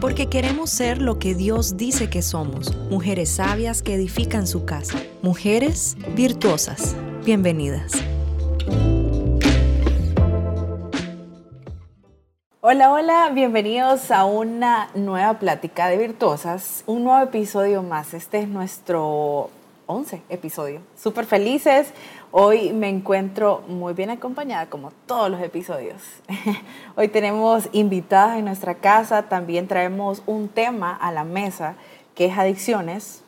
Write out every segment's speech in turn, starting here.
porque queremos ser lo que Dios dice que somos, mujeres sabias que edifican su casa, mujeres virtuosas. Bienvenidas. Hola, hola, bienvenidos a una nueva plática de virtuosas, un nuevo episodio más. Este es nuestro 11 episodio. Súper felices. Hoy me encuentro muy bien acompañada, como todos los episodios. Hoy tenemos invitadas en nuestra casa, también traemos un tema a la mesa que es adicciones.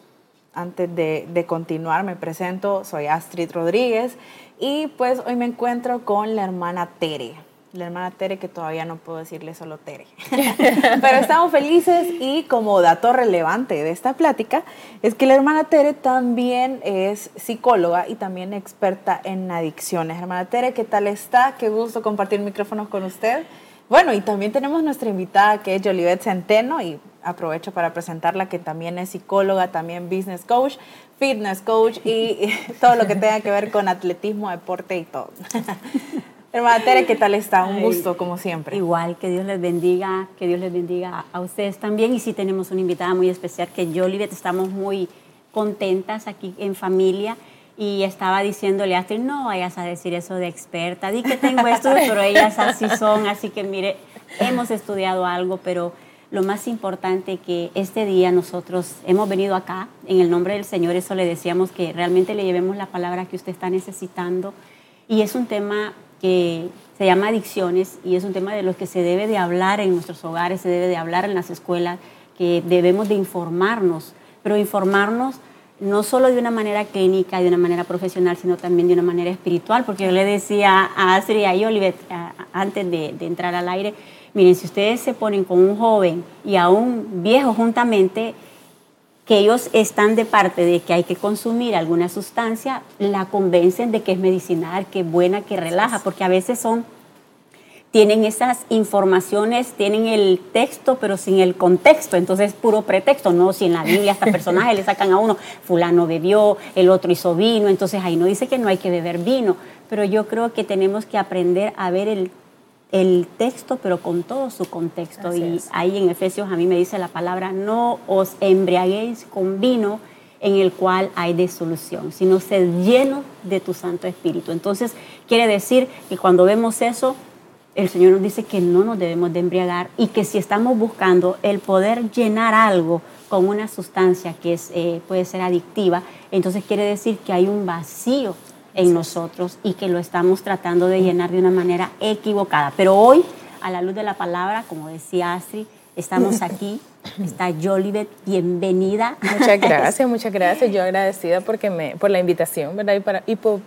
Antes de, de continuar, me presento, soy Astrid Rodríguez y pues hoy me encuentro con la hermana Tere la hermana Tere, que todavía no puedo decirle solo Tere. Pero estamos felices y como dato relevante de esta plática es que la hermana Tere también es psicóloga y también experta en adicciones. Hermana Tere, ¿qué tal está? Qué gusto compartir micrófonos con usted. Bueno, y también tenemos nuestra invitada que es Jolivet Centeno y aprovecho para presentarla que también es psicóloga, también business coach, fitness coach y todo lo que tenga que ver con atletismo, deporte y todo. Hermana Tere, ¿qué tal está? Un gusto, como siempre. Igual, que Dios les bendiga, que Dios les bendiga a ustedes también. Y sí tenemos una invitada muy especial, que yo, Olivia, estamos muy contentas aquí en familia. Y estaba diciéndole a Astrid, no vayas a decir eso de experta, di que tengo esto, pero ellas así son. Así que mire, hemos estudiado algo, pero lo más importante que este día nosotros hemos venido acá en el nombre del Señor, eso le decíamos que realmente le llevemos la palabra que usted está necesitando. Y es un tema que se llama adicciones y es un tema de los que se debe de hablar en nuestros hogares, se debe de hablar en las escuelas, que debemos de informarnos, pero informarnos no solo de una manera clínica de una manera profesional, sino también de una manera espiritual, porque yo le decía a Astrid y a Olivet antes de entrar al aire, miren, si ustedes se ponen con un joven y a un viejo juntamente, que ellos están de parte de que hay que consumir alguna sustancia, la convencen de que es medicinal, que es buena, que relaja, porque a veces son tienen esas informaciones, tienen el texto, pero sin el contexto, entonces es puro pretexto, ¿no? Si en la Biblia hasta personajes le sacan a uno, fulano bebió, el otro hizo vino, entonces ahí no dice que no hay que beber vino, pero yo creo que tenemos que aprender a ver el el texto, pero con todo su contexto. y ahí en Efesios a mí me dice la palabra, no os embriaguéis con vino en el cual hay disolución, sino sed lleno de tu Santo Espíritu. Entonces, quiere decir que cuando vemos eso, el Señor nos dice que no nos debemos de embriagar y que si estamos buscando el poder llenar algo con una sustancia que es, eh, puede ser adictiva, entonces quiere decir que hay un vacío en nosotros y que lo estamos tratando de llenar de una manera equivocada. Pero hoy, a la luz de la palabra, como decía Astrid, estamos aquí. Está Jolivet, bienvenida. Muchas gracias, muchas gracias. Yo agradecida porque me, por la invitación, ¿verdad? Y, para, y por,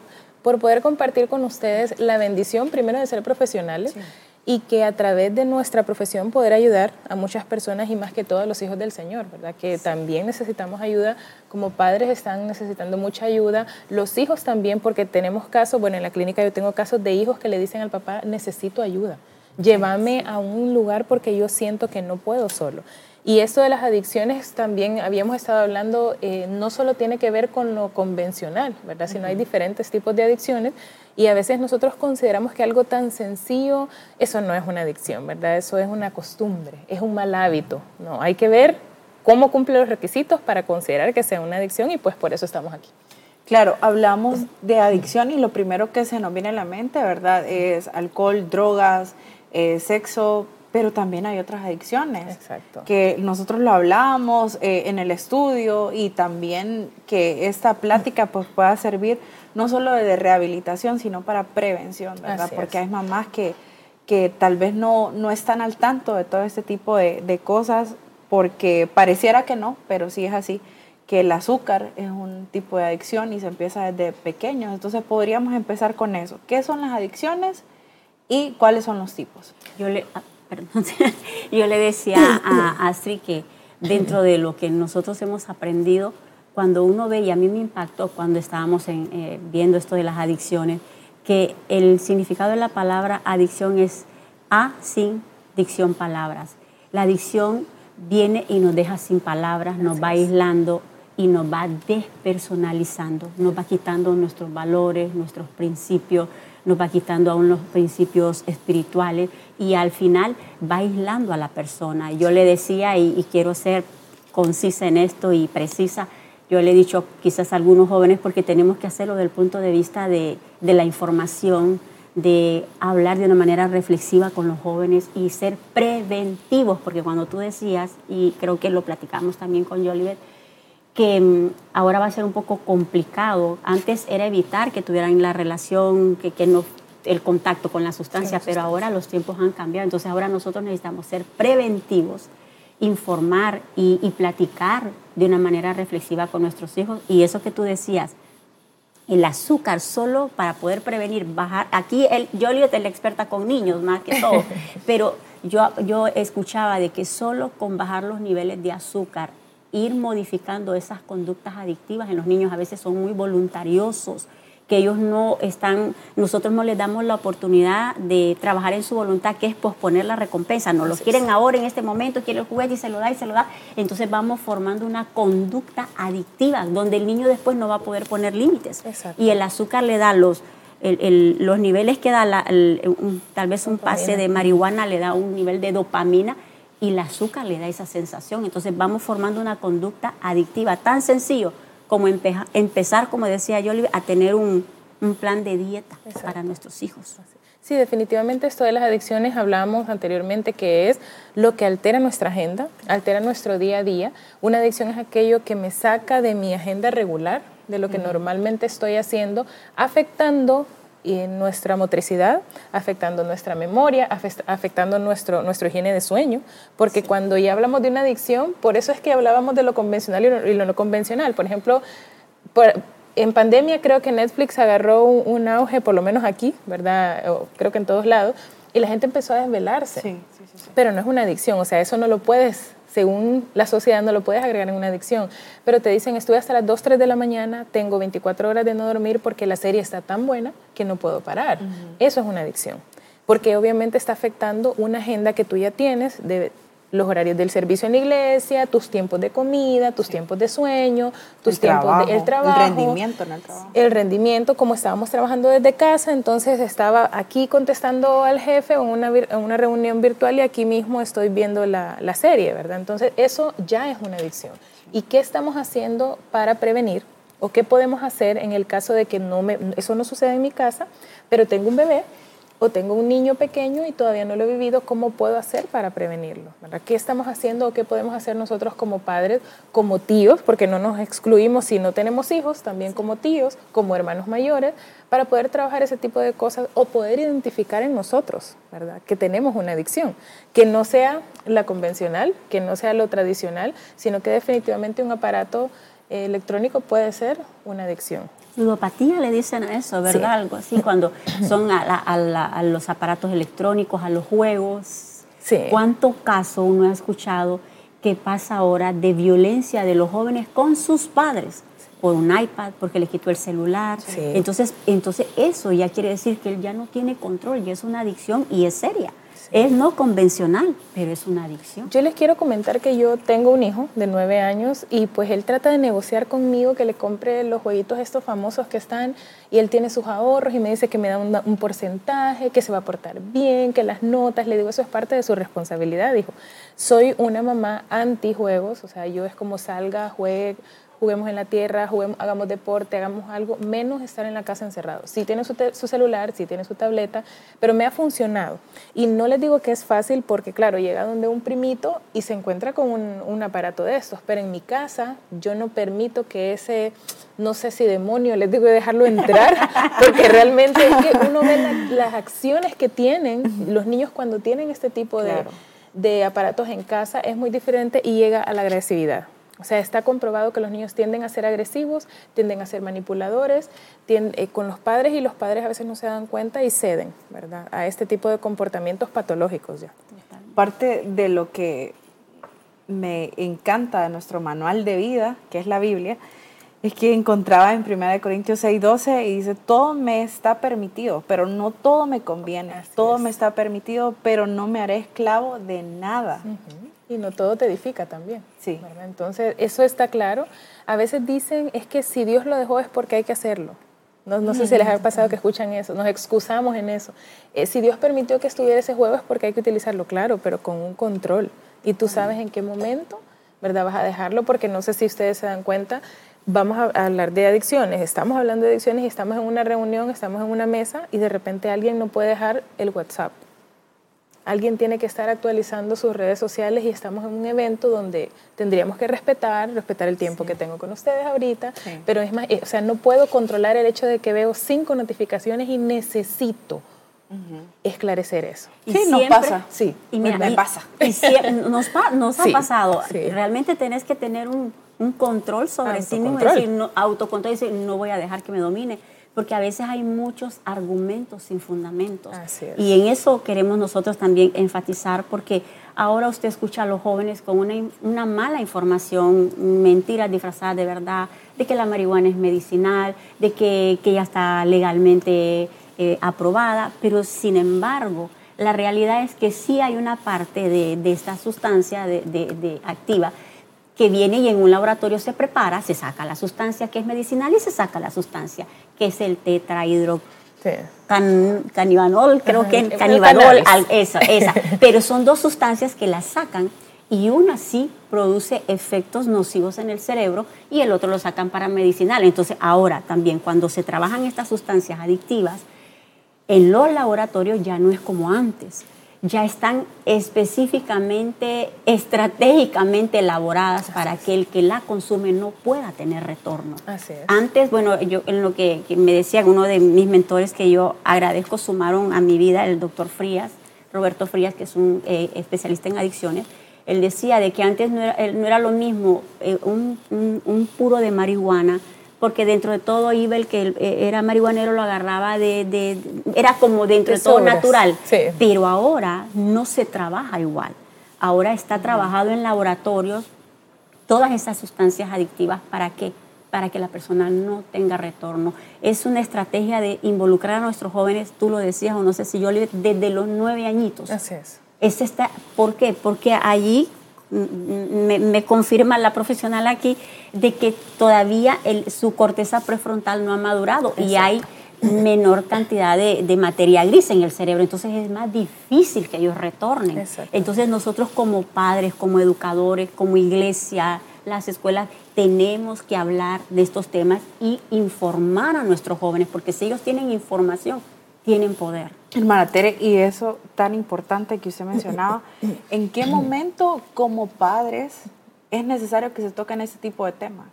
por poder compartir con ustedes la bendición, primero, de ser profesionales y que a través de nuestra profesión poder ayudar a muchas personas y más que todo a los hijos del Señor, ¿verdad? Que también necesitamos ayuda, como padres están necesitando mucha ayuda, los hijos también, porque tenemos casos, bueno, en la clínica yo tengo casos de hijos que le dicen al papá, necesito ayuda, llévame a un lugar porque yo siento que no puedo solo. Y esto de las adicciones también habíamos estado hablando, eh, no solo tiene que ver con lo convencional, ¿verdad? Sino hay diferentes tipos de adicciones y a veces nosotros consideramos que algo tan sencillo, eso no es una adicción, ¿verdad? Eso es una costumbre, es un mal hábito. No, hay que ver cómo cumple los requisitos para considerar que sea una adicción y pues por eso estamos aquí. Claro, hablamos de adicción y lo primero que se nos viene a la mente, ¿verdad? Es alcohol, drogas, eh, sexo, pero también hay otras adicciones. Exacto. Que nosotros lo hablamos eh, en el estudio y también que esta plática pues, pueda servir no solo de rehabilitación, sino para prevención, ¿verdad? Porque hay mamás que, que tal vez no, no están al tanto de todo este tipo de, de cosas porque pareciera que no, pero sí es así que el azúcar es un tipo de adicción y se empieza desde pequeños. Entonces podríamos empezar con eso. ¿Qué son las adicciones y cuáles son los tipos? Yo le, yo le decía a Astrid que dentro de lo que nosotros hemos aprendido, cuando uno ve, y a mí me impactó cuando estábamos eh, viendo esto de las adicciones, que el significado de la palabra adicción es a sin dicción palabras. La adicción viene y nos deja sin palabras, nos va aislando y nos va despersonalizando, nos va quitando nuestros valores, nuestros principios, nos va quitando aún los principios espirituales y al final va aislando a la persona. Yo le decía, y, quiero ser concisa en esto y precisa, yo le he dicho quizás a algunos jóvenes porque tenemos que hacerlo desde el punto de vista de, de la información, de hablar de una manera reflexiva con los jóvenes y ser preventivos, porque cuando tú decías, y creo que lo platicamos también con Jolivet, que mm, ahora va a ser un poco complicado. Antes era evitar que tuvieran la relación, que, que no, el contacto con la sustancia, pero ahora los tiempos han cambiado. Entonces ahora nosotros necesitamos ser preventivos, informar y, platicar de una manera reflexiva con nuestros hijos. Y eso que tú decías, el azúcar solo para poder prevenir, bajar. Aquí el, yo es la experta con niños más que todo, pero yo, yo escuchaba de que solo con bajar los niveles de azúcar ir modificando esas conductas adictivas en los niños. A veces son muy voluntariosos, que ellos no están, nosotros no les damos la oportunidad de trabajar en su voluntad, que es posponer la recompensa. No los quieren ahora en este momento, quiere el juguete y se lo da y se lo da. Entonces vamos formando una conducta adictiva, donde el niño después no va a poder poner límites. Y el azúcar le da los, los niveles que da, la, tal vez un pase de marihuana le da un nivel de dopamina y el azúcar le da esa sensación. Entonces vamos formando una conducta adictiva tan sencillo como empezar, como decía yo, a tener un, plan de dieta para nuestros hijos. Sí, definitivamente esto de las adicciones hablábamos anteriormente que es lo que altera nuestra agenda, altera nuestro día a día. Una adicción es aquello que me saca de mi agenda regular, de lo que normalmente estoy haciendo, afectando y en nuestra motricidad, afectando nuestra memoria, afectando nuestro, nuestro higiene de sueño, porque cuando ya hablamos de una adicción, por eso es que hablábamos de lo convencional y lo, no convencional. Por ejemplo, en pandemia creo que Netflix agarró un, auge, por lo menos aquí, ¿verdad? creo que en todos lados, y la gente empezó a desvelarse. Sí, sí, sí, Pero no es una adicción, o sea, eso no lo puedes según la sociedad no lo puedes agregar en una adicción, pero te dicen estuve hasta las 2, 3 de la mañana, tengo 24 horas de no dormir porque la serie está tan buena que no puedo parar. Eso es una adicción, porque obviamente está afectando una agenda que tú ya tienes de los horarios del servicio en la iglesia, tus tiempos de comida, tus tiempos de sueño, tus tiempos de trabajo, el rendimiento en el trabajo. El rendimiento, como estábamos trabajando desde casa, entonces estaba aquí contestando al jefe en una, en una reunión virtual y aquí mismo estoy viendo la, la serie, ¿verdad? Entonces eso ya es una adicción. ¿Y qué estamos haciendo para prevenir? ¿O qué podemos hacer en el caso de que no me, eso no suceda en mi casa, pero tengo un bebé o tengo un niño pequeño y todavía no lo he vivido, ¿cómo puedo hacer para prevenirlo? ¿Qué estamos haciendo o qué podemos hacer nosotros como padres, como tíos, porque no nos excluimos si no tenemos hijos, también como tíos, como hermanos mayores, para poder trabajar ese tipo de cosas o poder identificar en nosotros, ¿verdad? Que tenemos una adicción, que no sea la convencional, que no sea lo tradicional, sino que definitivamente un aparato eh, electrónico puede ser una adicción. Ludopatía le dicen a eso, ¿verdad? Algo así, cuando son a, los aparatos electrónicos, a los juegos. Sí. ¿Cuántos casos uno ha escuchado que pasa ahora de violencia de los jóvenes con sus padres? por un iPad, porque le quitó el celular. Entonces, entonces eso ya quiere decir que él ya no tiene control y es una adicción y es seria. Es no convencional, pero es una adicción. Yo les quiero comentar que yo tengo un hijo de nueve años y pues él trata de negociar conmigo que le compre los jueguitos estos famosos que están y él tiene sus ahorros y me dice que me da un, porcentaje, que se va a portar bien, que las notas, le digo eso es parte de su responsabilidad, dijo. Soy una mamá anti juegos, o sea, yo es como salga, juegue juguemos en la tierra, juguemos, hagamos deporte, hagamos algo, menos estar en la casa encerrado. Sí tiene su, celular, sí tiene su tableta, pero me ha funcionado. Y no les digo que es fácil porque, claro, llega donde un primito y se encuentra con un, aparato de estos, pero en mi casa yo no permito que ese, no sé si demonio, les digo de dejarlo entrar, porque realmente es que uno ve las acciones que tienen los niños cuando tienen este tipo de, de aparatos en casa, es muy diferente y llega a la agresividad. O sea, está comprobado que los niños tienden a ser agresivos, tienden a ser manipuladores eh, con los padres y los padres a veces no se dan cuenta y ceden, ¿verdad? A este tipo de comportamientos patológicos ya. Parte de lo que me encanta de nuestro manual de vida, que es la Biblia, es que encontraba en 1 Corintios 6:12 y dice, todo me está permitido, pero no todo me conviene. todo me está permitido, pero no me haré esclavo de nada. Y no todo te edifica también. Sí. Entonces, eso está claro. A veces dicen, es que si Dios lo dejó es porque hay que hacerlo. No, no sé si les ha pasado que escuchan eso, nos excusamos en eso. Eh, si Dios permitió que estuviera ese juego es porque hay que utilizarlo, claro, pero con un control. Y tú sabes en qué momento, ¿verdad? Vas a dejarlo, porque no sé si ustedes se dan cuenta, vamos a hablar de adicciones, estamos hablando de adicciones y estamos en una reunión, estamos en una mesa y de repente alguien no puede dejar el WhatsApp alguien tiene que estar actualizando sus redes sociales y estamos en un evento donde tendríamos que respetar, respetar el tiempo que tengo con ustedes ahorita, pero es más, eh, o sea, no puedo controlar el hecho de que veo cinco notificaciones y necesito esclarecer eso. Y sí, nos pasa. Sí, y me pasa. nos, ha pasado. Realmente tenés que tener un, control sobre sí mismo, decir, no, autocontrol, decir, no voy a dejar que me domine porque a veces hay muchos argumentos sin fundamentos. Y en eso queremos nosotros también enfatizar, porque ahora usted escucha a los jóvenes con una, mala información, mentiras disfrazadas de verdad, de que la marihuana es medicinal, de que, ya está legalmente eh, aprobada, pero sin embargo, la realidad es que sí hay una parte de, esta sustancia de activa que viene y en un laboratorio se prepara, se saca la sustancia que es medicinal y se saca la sustancia que es el tetrahidro canibanol, creo que canibanol, esa, esa. Pero son dos sustancias que las sacan y una sí produce efectos nocivos en el cerebro y el otro lo sacan para medicinal. Entonces ahora también cuando se trabajan estas sustancias adictivas, en los laboratorios ya no es como antes ya están específicamente, estratégicamente elaboradas para que el que la consume no pueda tener retorno. Antes, bueno, yo en lo que, me decía uno de mis mentores que yo agradezco sumaron a mi vida, el doctor Frías, Roberto Frías, que es un eh, especialista en adicciones, él decía de que antes no era, lo mismo eh, un puro de marihuana porque dentro de todo iba el que eh, era marihuanero lo agarraba de, era como dentro de, todo natural, pero ahora no se trabaja igual. Ahora está trabajado en laboratorios todas esas sustancias adictivas para qué? Para que la persona no tenga retorno. Es una estrategia de involucrar a nuestros jóvenes, tú lo decías o no sé si yo desde los nueve añitos. Así es. es esta, ¿Por qué? Porque allí me, confirma la profesional aquí de que todavía su corteza prefrontal no ha madurado y hay menor cantidad de, materia gris en el cerebro, entonces es más difícil que ellos retornen. Entonces nosotros como padres, como educadores, como iglesia, las escuelas, tenemos que hablar de estos temas y informar a nuestros jóvenes, porque si ellos tienen información, tienen poder. Hermana Tere, y eso tan importante que usted mencionaba, ¿en qué momento como padres es necesario que se toquen ese tipo de temas?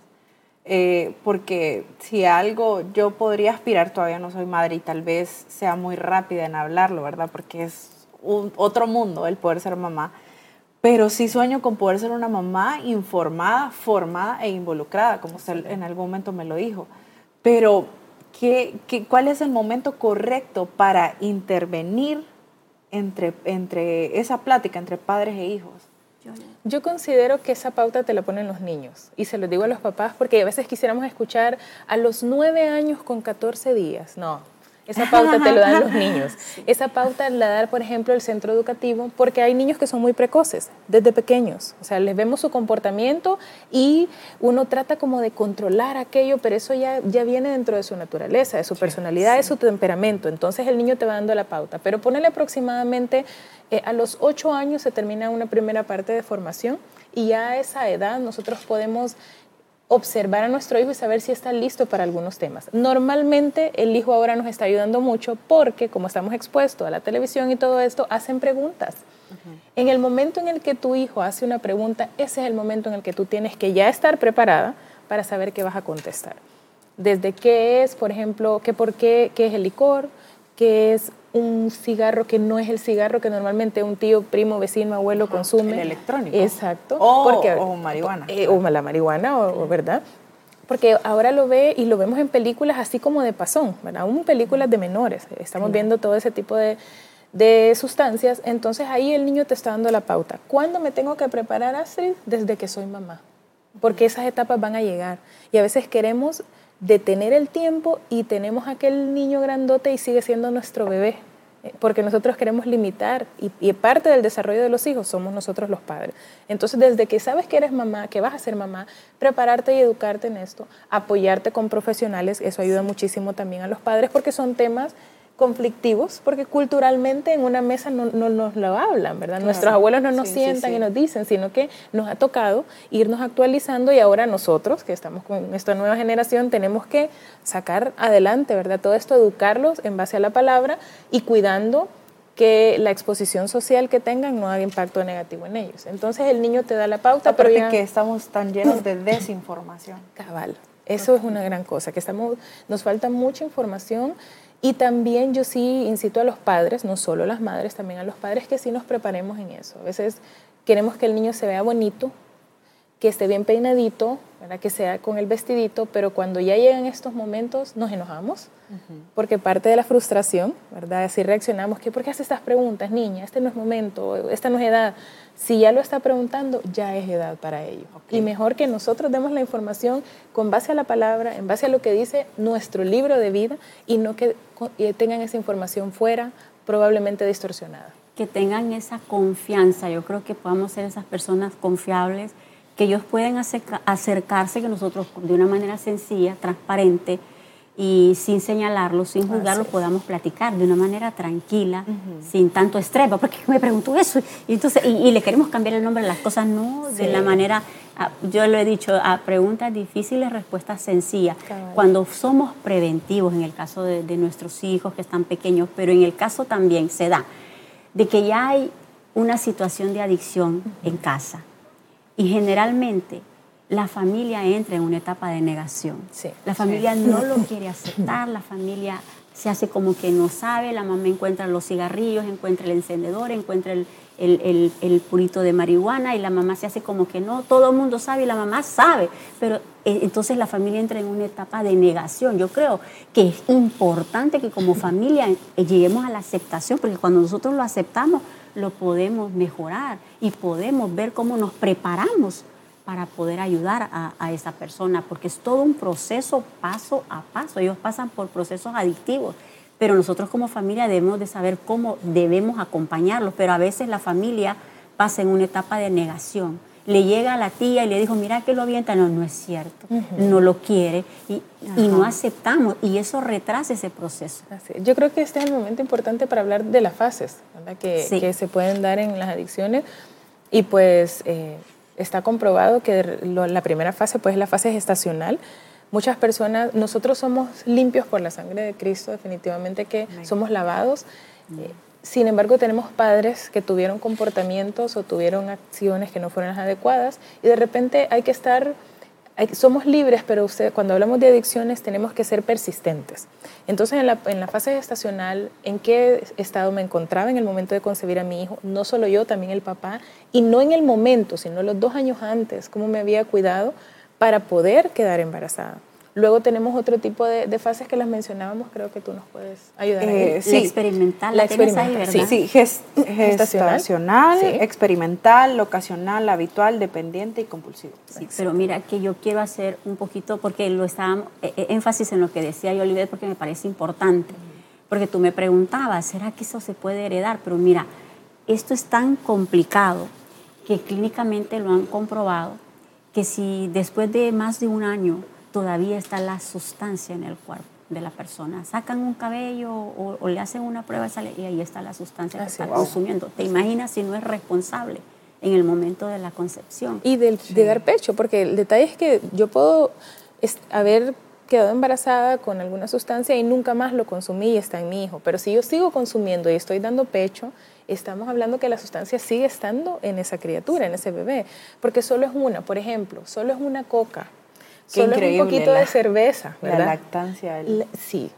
Eh, porque si algo yo podría aspirar, todavía no soy madre y tal vez sea muy rápida en hablarlo, ¿verdad? Porque es un, otro mundo el poder ser mamá. Pero sí sueño con poder ser una mamá informada, formada e involucrada, como usted en algún momento me lo dijo. Pero ¿Qué, cuál es el momento correcto para intervenir entre, entre esa plática entre padres e hijos? Yo considero que esa pauta te la ponen los niños y se lo digo a los papás porque a veces quisiéramos escuchar a los nueve años con 14 días. No, esa pauta te lo dan los niños. Esa pauta la da, por ejemplo, el centro educativo, porque hay niños que son muy precoces, desde pequeños. O sea, les vemos su comportamiento y uno trata como de controlar aquello, pero eso ya, ya viene dentro de su naturaleza, de su personalidad, de su temperamento. Entonces el niño te va dando la pauta. Pero ponele aproximadamente eh, a los ocho años se termina una primera parte de formación y ya a esa edad nosotros podemos observar a nuestro hijo y saber si está listo para algunos temas. Normalmente el hijo ahora nos está ayudando mucho porque como estamos expuestos a la televisión y todo esto, hacen preguntas. En el momento en el que tu hijo hace una pregunta, ese es el momento en el que tú tienes que ya estar preparada para saber qué vas a contestar. Desde qué es, por ejemplo, qué por qué, qué es el licor, qué es un cigarro que no es el cigarro que normalmente un tío, primo, vecino, abuelo consume. El electrónico. Exacto. O, porque, o marihuana. Eh, o la marihuana, o, ¿verdad? Porque ahora lo ve y lo vemos en películas así como de pasón, ¿verdad? Aún películas de menores. Estamos viendo todo ese tipo de, de sustancias. Entonces ahí el niño te está dando la pauta. ¿Cuándo me tengo que preparar, Astrid? Desde que soy mamá. Porque esas etapas van a llegar. Y a veces queremos detener el tiempo y tenemos aquel niño grandote y sigue siendo nuestro bebé. eh, porque nosotros queremos limitar y, y, parte del desarrollo de los hijos somos nosotros los padres. Entonces, desde que sabes que eres mamá, que vas a ser mamá, prepararte y educarte en esto, apoyarte con profesionales, eso ayuda muchísimo también a los padres porque son temas conflictivos, porque culturalmente en una mesa no, nos lo hablan, ¿verdad? Nuestros abuelos no nos sientan y nos dicen, sino que nos ha tocado irnos actualizando y ahora nosotros, que estamos con esta nueva generación, tenemos que sacar adelante, ¿verdad? Todo esto, educarlos en base a la palabra y cuidando que la exposición social que tengan no haga impacto negativo en ellos. Entonces el niño te da la pauta, pero ya... que estamos tan llenos de desinformación. Cabal. Eso es una gran cosa, que estamos, nos falta mucha información y también yo sí incito a los padres, no solo a las madres, también a los padres que sí nos preparemos en eso. A veces queremos que el niño se vea bonito, que esté bien peinadito, que sea con el vestidito, pero cuando ya llegan estos momentos nos enojamos, porque parte de la frustración, ¿verdad? Así reaccionamos, que ¿por qué hace estas preguntas, niña? Este no es momento, esta no es edad. Si ya lo está preguntando, ya es edad para ello. Y mejor que nosotros demos la información con base a la palabra, en base a lo que dice nuestro libro de vida y no que tengan esa información fuera, probablemente distorsionada. Que tengan esa confianza. Yo creo que podamos ser esas personas confiables, que ellos pueden acercarse, que nosotros de una manera sencilla, transparente, y sin señalarlo, sin juzgarlo, podamos platicar de una manera tranquila, sin tanto estrés, porque me preguntó eso, y, entonces, y, le queremos cambiar el nombre de las cosas, no, de la manera, ah, yo lo he dicho, a preguntas difíciles, respuestas sencillas. Cuando somos preventivos, en el caso de, de nuestros hijos que están pequeños, pero en el caso también se da, de que ya hay una situación de adicción en casa, y generalmente la familia entra en una etapa de negación. La familia no lo quiere aceptar, la familia se hace como que no sabe, la mamá encuentra los cigarrillos, encuentra el encendedor, encuentra el, el, purito de marihuana y la mamá se hace como que no, todo el mundo sabe y la mamá sabe, pero eh, entonces la familia entra en una etapa de negación. Yo creo que es importante que como familia eh, lleguemos a la aceptación, porque cuando nosotros lo aceptamos, lo podemos mejorar y podemos ver cómo nos preparamos para poder ayudar a, esa persona, porque es todo un proceso paso a paso. Ellos pasan por procesos adictivos, pero nosotros como familia debemos de saber cómo debemos acompañarlos, pero a veces la familia pasa en una etapa de negación. Le llega a la tía y le dijo, mira que lo avienta, no, no es cierto, no lo quiere y, no aceptamos y eso retrasa ese proceso. Yo creo que este es el momento importante para hablar de las fases Que, que, se pueden dar en las adicciones. Y pues... Eh, está comprobado que la primera fase pues, es la fase gestacional. Muchas personas, nosotros somos limpios por la sangre de Cristo, definitivamente que somos lavados. Eh, sin embargo, tenemos padres que tuvieron comportamientos o tuvieron acciones que no fueron las adecuadas y de repente hay que estar somos libres, pero usted, cuando hablamos de adicciones tenemos que ser persistentes. Entonces, en la, en la, fase gestacional, ¿en qué estado me encontraba en el momento de concebir a mi hijo? No solo yo, también el papá, y no en el momento, sino los dos años antes, cómo me había cuidado para poder quedar embarazada. Luego tenemos otro tipo de, fases que las mencionábamos, creo que tú nos puedes ayudar. Eh, sí. La experimental, la, experimental, Sí, sí gestacional, experimental, locacional, habitual, dependiente y compulsivo. Sí, pero mira que yo quiero hacer un poquito, porque lo estábamos, eh, eh, énfasis en lo que decía yo, Oliver, porque me parece importante. Porque tú me preguntabas, ¿será que eso se puede heredar? Pero mira, esto es tan complicado que clínicamente lo han comprobado que si después de más de un año todavía está la sustancia en el cuerpo de la persona. Sacan un cabello o, le hacen una prueba y ahí está la sustancia que está consumiendo. ¿Te imaginas si no es responsable en el momento de la concepción? Y de dar pecho, porque el detalle es que yo puedo haber quedado embarazada con alguna sustancia y nunca más lo consumí y está en mi hijo. Pero si yo sigo consumiendo y estoy dando pecho, estamos hablando que la sustancia sigue estando en esa criatura, en ese bebé. Porque solo es una, por ejemplo, solo es una coca Solo un poquito de cerveza, ¿verdad? La lactancia. Sí.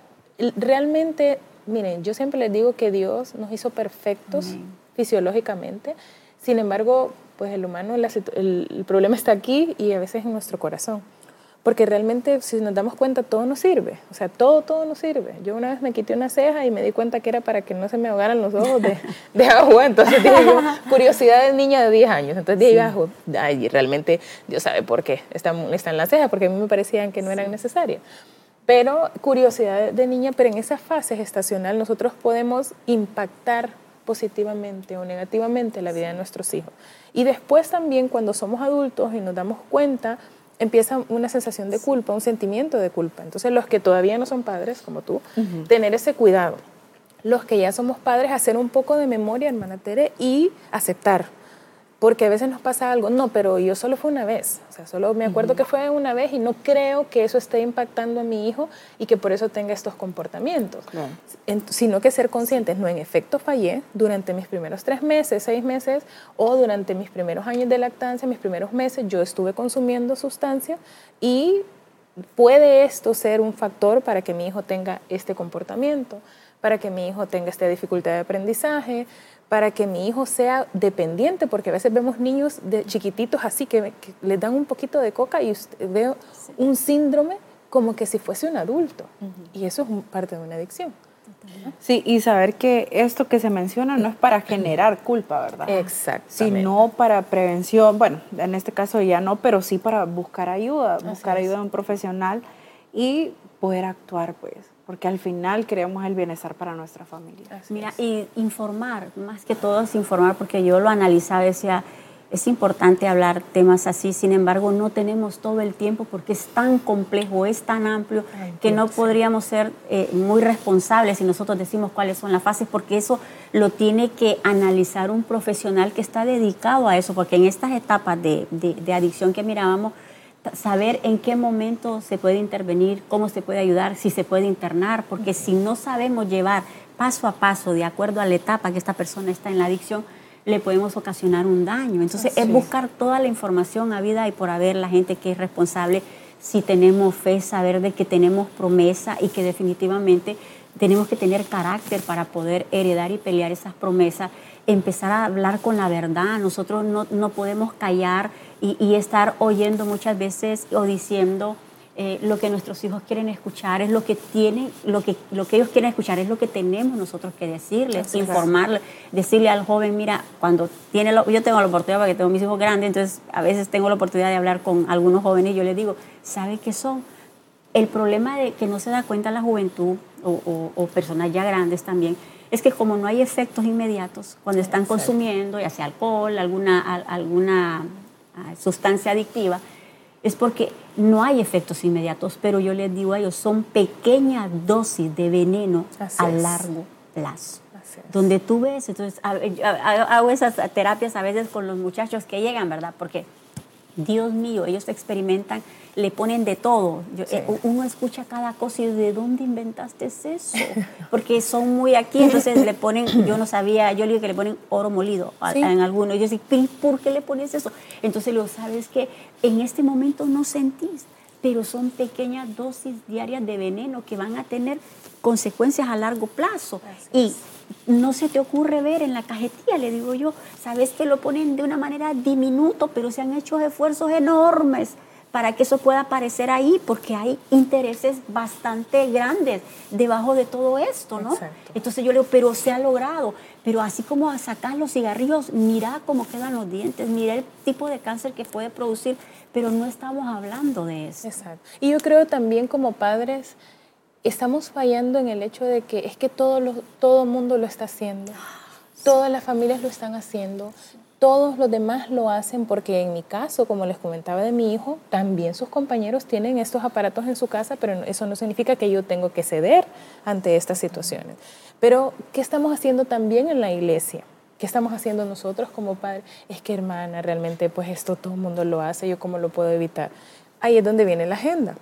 Realmente, miren, yo siempre les digo que Dios nos hizo perfectos fisiológicamente. Sin embargo, pues el humano, el problema está aquí y a veces en nuestro corazón. Porque realmente, si nos damos cuenta, todo nos sirve. O sea, todo, todo nos sirve. Yo una vez me quité una ceja y me di cuenta que era para que no se me ahogaran los ojos de, de agua. Entonces dije yo, curiosidad de niña de 10 años. Entonces dije, sí. ay, realmente Dios sabe por qué están, están las cejas, porque a mí me parecían que no eran necesarias. Pero curiosidad de niña, pero en esa fase gestacional nosotros podemos impactar positivamente o negativamente la vida de nuestros hijos. Y después también cuando somos adultos y nos damos cuenta, empieza una sensación de culpa, un sentimiento de culpa. Entonces los que todavía no son padres, como tú, tener ese cuidado. Los que ya somos padres, hacer un poco de memoria, hermana Tere, y aceptar porque a veces nos pasa algo, no, pero yo solo fue una vez, o sea, solo me acuerdo que fue una vez y no creo que eso esté impactando a mi hijo y que por eso tenga estos comportamientos, sino que ser conscientes, no, en efecto fallé durante mis primeros tres meses, seis meses o durante mis primeros años de lactancia, mis primeros meses, yo estuve consumiendo sustancia y puede esto ser un factor para que mi hijo tenga este comportamiento, para que mi hijo tenga esta dificultad de aprendizaje, para que mi hijo sea dependiente, porque a veces vemos niños de chiquititos así que, les dan un poquito de coca y veo un síndrome como que si fuese un adulto. Y eso es parte de una adicción. Sí, y saber que esto que se menciona no es para generar culpa, ¿verdad? Exacto. Sino para prevención, bueno, en este caso ya no, pero sí para buscar ayuda, buscar ayuda de un profesional y poder actuar, pues porque al final queremos el bienestar para nuestra familia. Mira, y informar, más que todo es informar, porque yo lo analizaba, decía, es importante hablar temas así, sin embargo no tenemos todo el tiempo porque es tan complejo, es tan amplio, que no podríamos ser eh, muy responsables si nosotros decimos cuáles son las fases, porque eso lo tiene que analizar un profesional que está dedicado a eso, porque en estas etapas de, de adicción que mirábamos, saber en qué momento se puede intervenir, cómo se puede ayudar, si se puede internar, porque si no sabemos llevar paso a paso, de acuerdo a la etapa que esta persona está en la adicción, le podemos ocasionar un daño. Entonces es buscar toda la información a vida y por haber la gente que es responsable, si tenemos fe, saber de que tenemos promesa y que definitivamente tenemos que tener carácter para poder heredar y pelear esas promesas empezar a hablar con la verdad. Nosotros no, no podemos callar y, y, estar oyendo muchas veces o diciendo eh, lo que nuestros hijos quieren escuchar, es lo que tienen, lo que, lo que ellos quieren escuchar, es lo que tenemos nosotros que decirles, informarles, decirle al joven, mira, cuando tiene, yo tengo la oportunidad, porque tengo mis hijos grandes, entonces a veces tengo la oportunidad de hablar con algunos jóvenes y yo les digo, ¿sabe qué son? El problema de que no se da cuenta la juventud o, o, o personas ya grandes también, es que como no hay efectos inmediatos cuando están consumiendo, ya sea alcohol, alguna, alguna ah, sustancia adictiva, es porque no hay efectos inmediatos, pero yo les digo a ellos, son pequeñas dosis de veneno a largo plazo. Donde tú ves, entonces hago esas terapias a veces con los muchachos que llegan, ¿verdad? Porque, Dios mío, ellos experimentan le ponen de todo. Eh, uno escucha cada cosa y ¿de dónde inventaste eso? Porque son muy aquí, entonces le ponen, yo no sabía, yo le digo que le ponen oro molido en algunos. Y yo digo, ¿por qué le pones eso? Entonces lo sabes que en este momento no sentís, pero son pequeñas dosis diarias de veneno que van a tener consecuencias a largo plazo. Y no se te ocurre ver en la cajetilla, le digo yo, sabes que lo ponen de una manera diminuto, pero se han hecho esfuerzos enormes para que eso pueda aparecer ahí, porque hay intereses bastante grandes debajo de todo esto, ¿no? Entonces yo le digo, pero se ha logrado, pero así como a sacar los cigarrillos, mira cómo quedan los dientes, mira el tipo de cáncer que puede producir, pero no estamos hablando de eso. Exacto. Y yo creo también como padres, estamos fallando en el hecho de que es que todo todo mundo lo está haciendo. Todas las familias lo están haciendo todos los demás lo hacen porque en mi caso, como les comentaba de mi hijo, también sus compañeros tienen estos aparatos en su casa, pero eso no significa que yo tengo que ceder ante estas situaciones. Pero, ¿qué estamos haciendo también en la iglesia? ¿Qué estamos haciendo nosotros como padres? Es que hermana, realmente pues esto todo el mundo lo hace, yo cómo lo puedo evitar. Ahí es donde viene la agenda,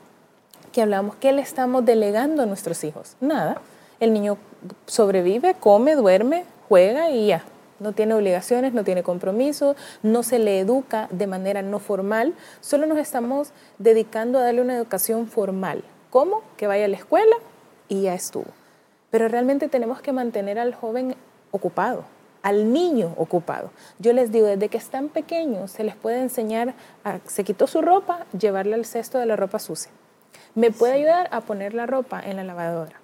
que hablamos, ¿qué le estamos delegando a nuestros hijos? Nada, el niño sobrevive, come, duerme, juega y ya, no tiene obligaciones, no tiene compromiso, no se le educa de manera no formal, solo nos estamos dedicando a darle una educación formal. ¿Cómo? Que vaya a la escuela y ya estuvo. Pero realmente tenemos que mantener al joven ocupado, al niño ocupado. Yo les digo, desde que están pequeños se les puede enseñar a, se quitó su ropa, llevarle al cesto de la ropa sucia. Me puede ayudar a poner la ropa en la lavadora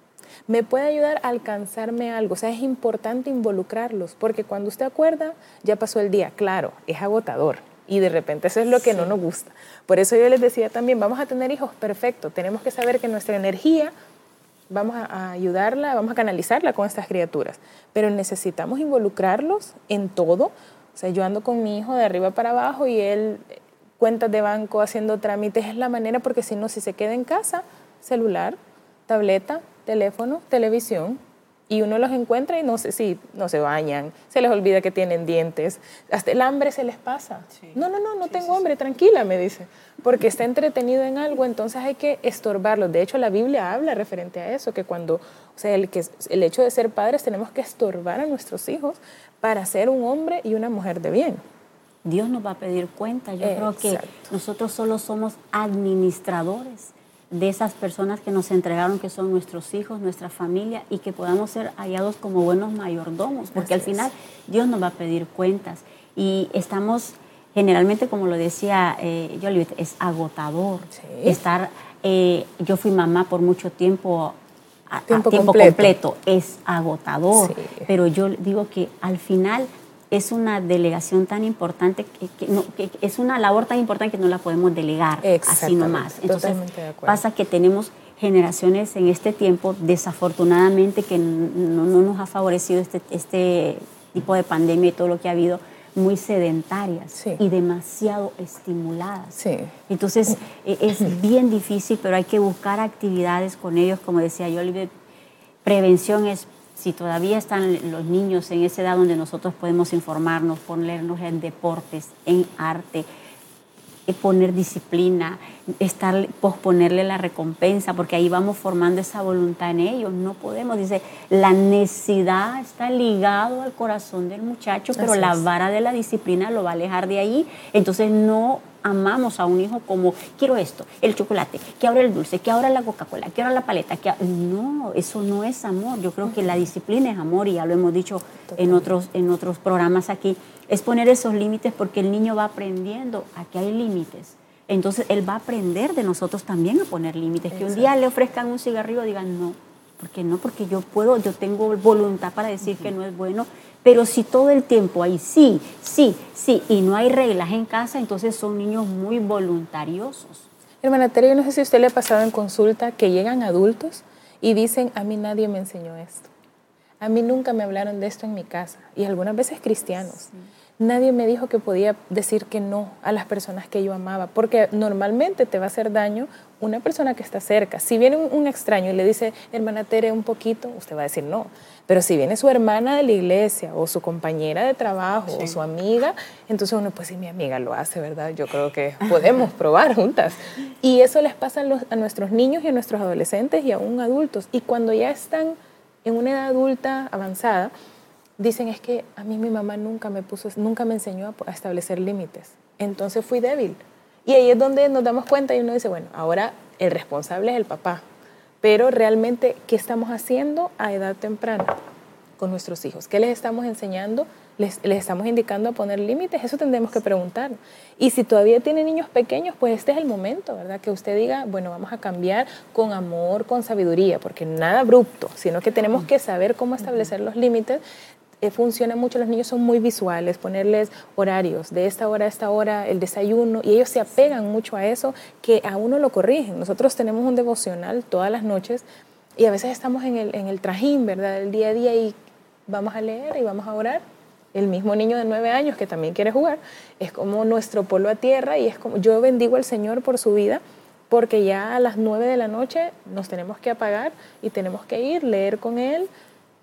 me puede ayudar a alcanzarme algo. O sea, es importante involucrarlos, porque cuando usted acuerda, ya pasó el día. Claro, es agotador. Y de repente eso es lo que no nos gusta. Por eso yo les decía también, vamos a tener hijos, perfecto. Tenemos que saber que nuestra energía vamos a ayudarla, vamos a canalizarla con estas criaturas. Pero necesitamos involucrarlos en todo. O sea, yo ando con mi hijo de arriba para abajo y él cuentas de banco haciendo trámites es la manera porque si no, si se queda en casa, celular, tableta, teléfono, televisión, y uno los encuentra y no sé si no se bañan, se les olvida que tienen dientes, hasta el hambre se les pasa. No, no, no, no tengo hambre, tranquila, me dice, porque está entretenido en algo, entonces hay que estorbarlos. De hecho, la Biblia habla referente a eso, que cuando, o sea, el, que, el hecho de ser padres tenemos que estorbar a nuestros hijos para ser un hombre y una mujer de bien. Dios nos va a pedir cuenta. Yo creo que nosotros solo somos administradores de esas personas que nos entregaron, que son nuestros hijos, nuestra familia, y que podamos ser hallados como buenos mayordomos, porque al final Dios nos va a pedir cuentas. Y estamos, generalmente, como lo decía eh, es agotador estar, eh, yo fui mamá por mucho tiempo a tiempo, completo. es agotador, pero yo digo que al final es una delegación tan importante, que, es una labor tan importante que no la podemos delegar así nomás. Entonces pasa que tenemos generaciones en este tiempo, desafortunadamente, que no, nos ha favorecido este, este, tipo de pandemia y todo lo que ha habido, muy sedentarias y demasiado estimuladas. Entonces e, es bien difícil, pero hay que buscar actividades con ellos, como decía yo, prevención es si todavía están los niños en esa edad donde nosotros podemos informarnos, ponernos en deportes, en arte, eh, poner disciplina, estar, posponerle la recompensa, porque ahí vamos formando esa voluntad en ellos. No podemos, dice, la necesidad está ligado al corazón del muchacho, pero la vara de la disciplina lo va a alejar de ahí. Entonces no amamos a un hijo como, quiero esto, el chocolate, que ahora el dulce, que ahora la Coca-Cola, que ahora la paleta. Que no, eso no es amor. Yo creo que la disciplina es amor y ya lo hemos dicho en otros, en otros programas aquí. Es poner esos límites porque el niño va aprendiendo a que hay límites. Entonces él va a aprender de nosotros también a poner límites. Que un día le ofrezcan un cigarrillo, digan no. ¿Por qué no? Porque yo puedo, yo tengo voluntad para decir que no es bueno pero si todo el tiempo hay sí, sí, sí, y no hay reglas en casa, entonces son niños muy voluntariosos. Hermana Tere, yo no sé si a usted le ha pasado en consulta que llegan adultos y dicen, a mí nadie me enseñó esto. A mí nunca me hablaron de esto en mi casa. Y algunas veces cristianos. Nadie me dijo que podía decir que no a las personas que yo amaba, porque normalmente te va a hacer daño una persona que está cerca. Si viene un, extraño y le dice, hermana Tere, un poquito, usted va a decir no. Pero si viene su hermana de la iglesia o su compañera de trabajo o su amiga, entonces uno, pues si mi amiga lo hace, ¿verdad? Yo creo que podemos probar juntas. Y eso les pasa a, nuestros niños y a nuestros adolescentes y aún adultos. Y cuando ya están en una edad adulta avanzada, dicen es que a mí mi mamá nunca me puso, nunca me enseñó a establecer límites. Entonces fui débil. Y ahí es donde nos damos cuenta y uno dice, bueno, ahora el responsable es el papá pero realmente, ¿qué estamos haciendo a edad temprana con nuestros hijos? ¿Qué les estamos enseñando? ¿Les, estamos indicando a poner límites? Eso tendremos que preguntar. Y si todavía tiene niños pequeños, pues este es el momento, ¿verdad? Que usted diga, bueno, vamos a cambiar con amor, con sabiduría, porque nada abrupto, sino que tenemos que saber cómo establecer los límites eh, funciona mucho, los niños son muy visuales, ponerles horarios, de esta hora a esta hora, el desayuno, y ellos se apegan mucho a eso, que a uno lo corrigen. Nosotros tenemos un devocional todas las noches y a veces estamos en el, en el trajín, ¿verdad? El día a día y vamos a leer y vamos a orar. El mismo niño de nueve años que también quiere jugar, es como nuestro polo a tierra y es como yo bendigo al Señor por su vida porque ya a las nueve de la noche nos tenemos que apagar y tenemos que ir, leer con él,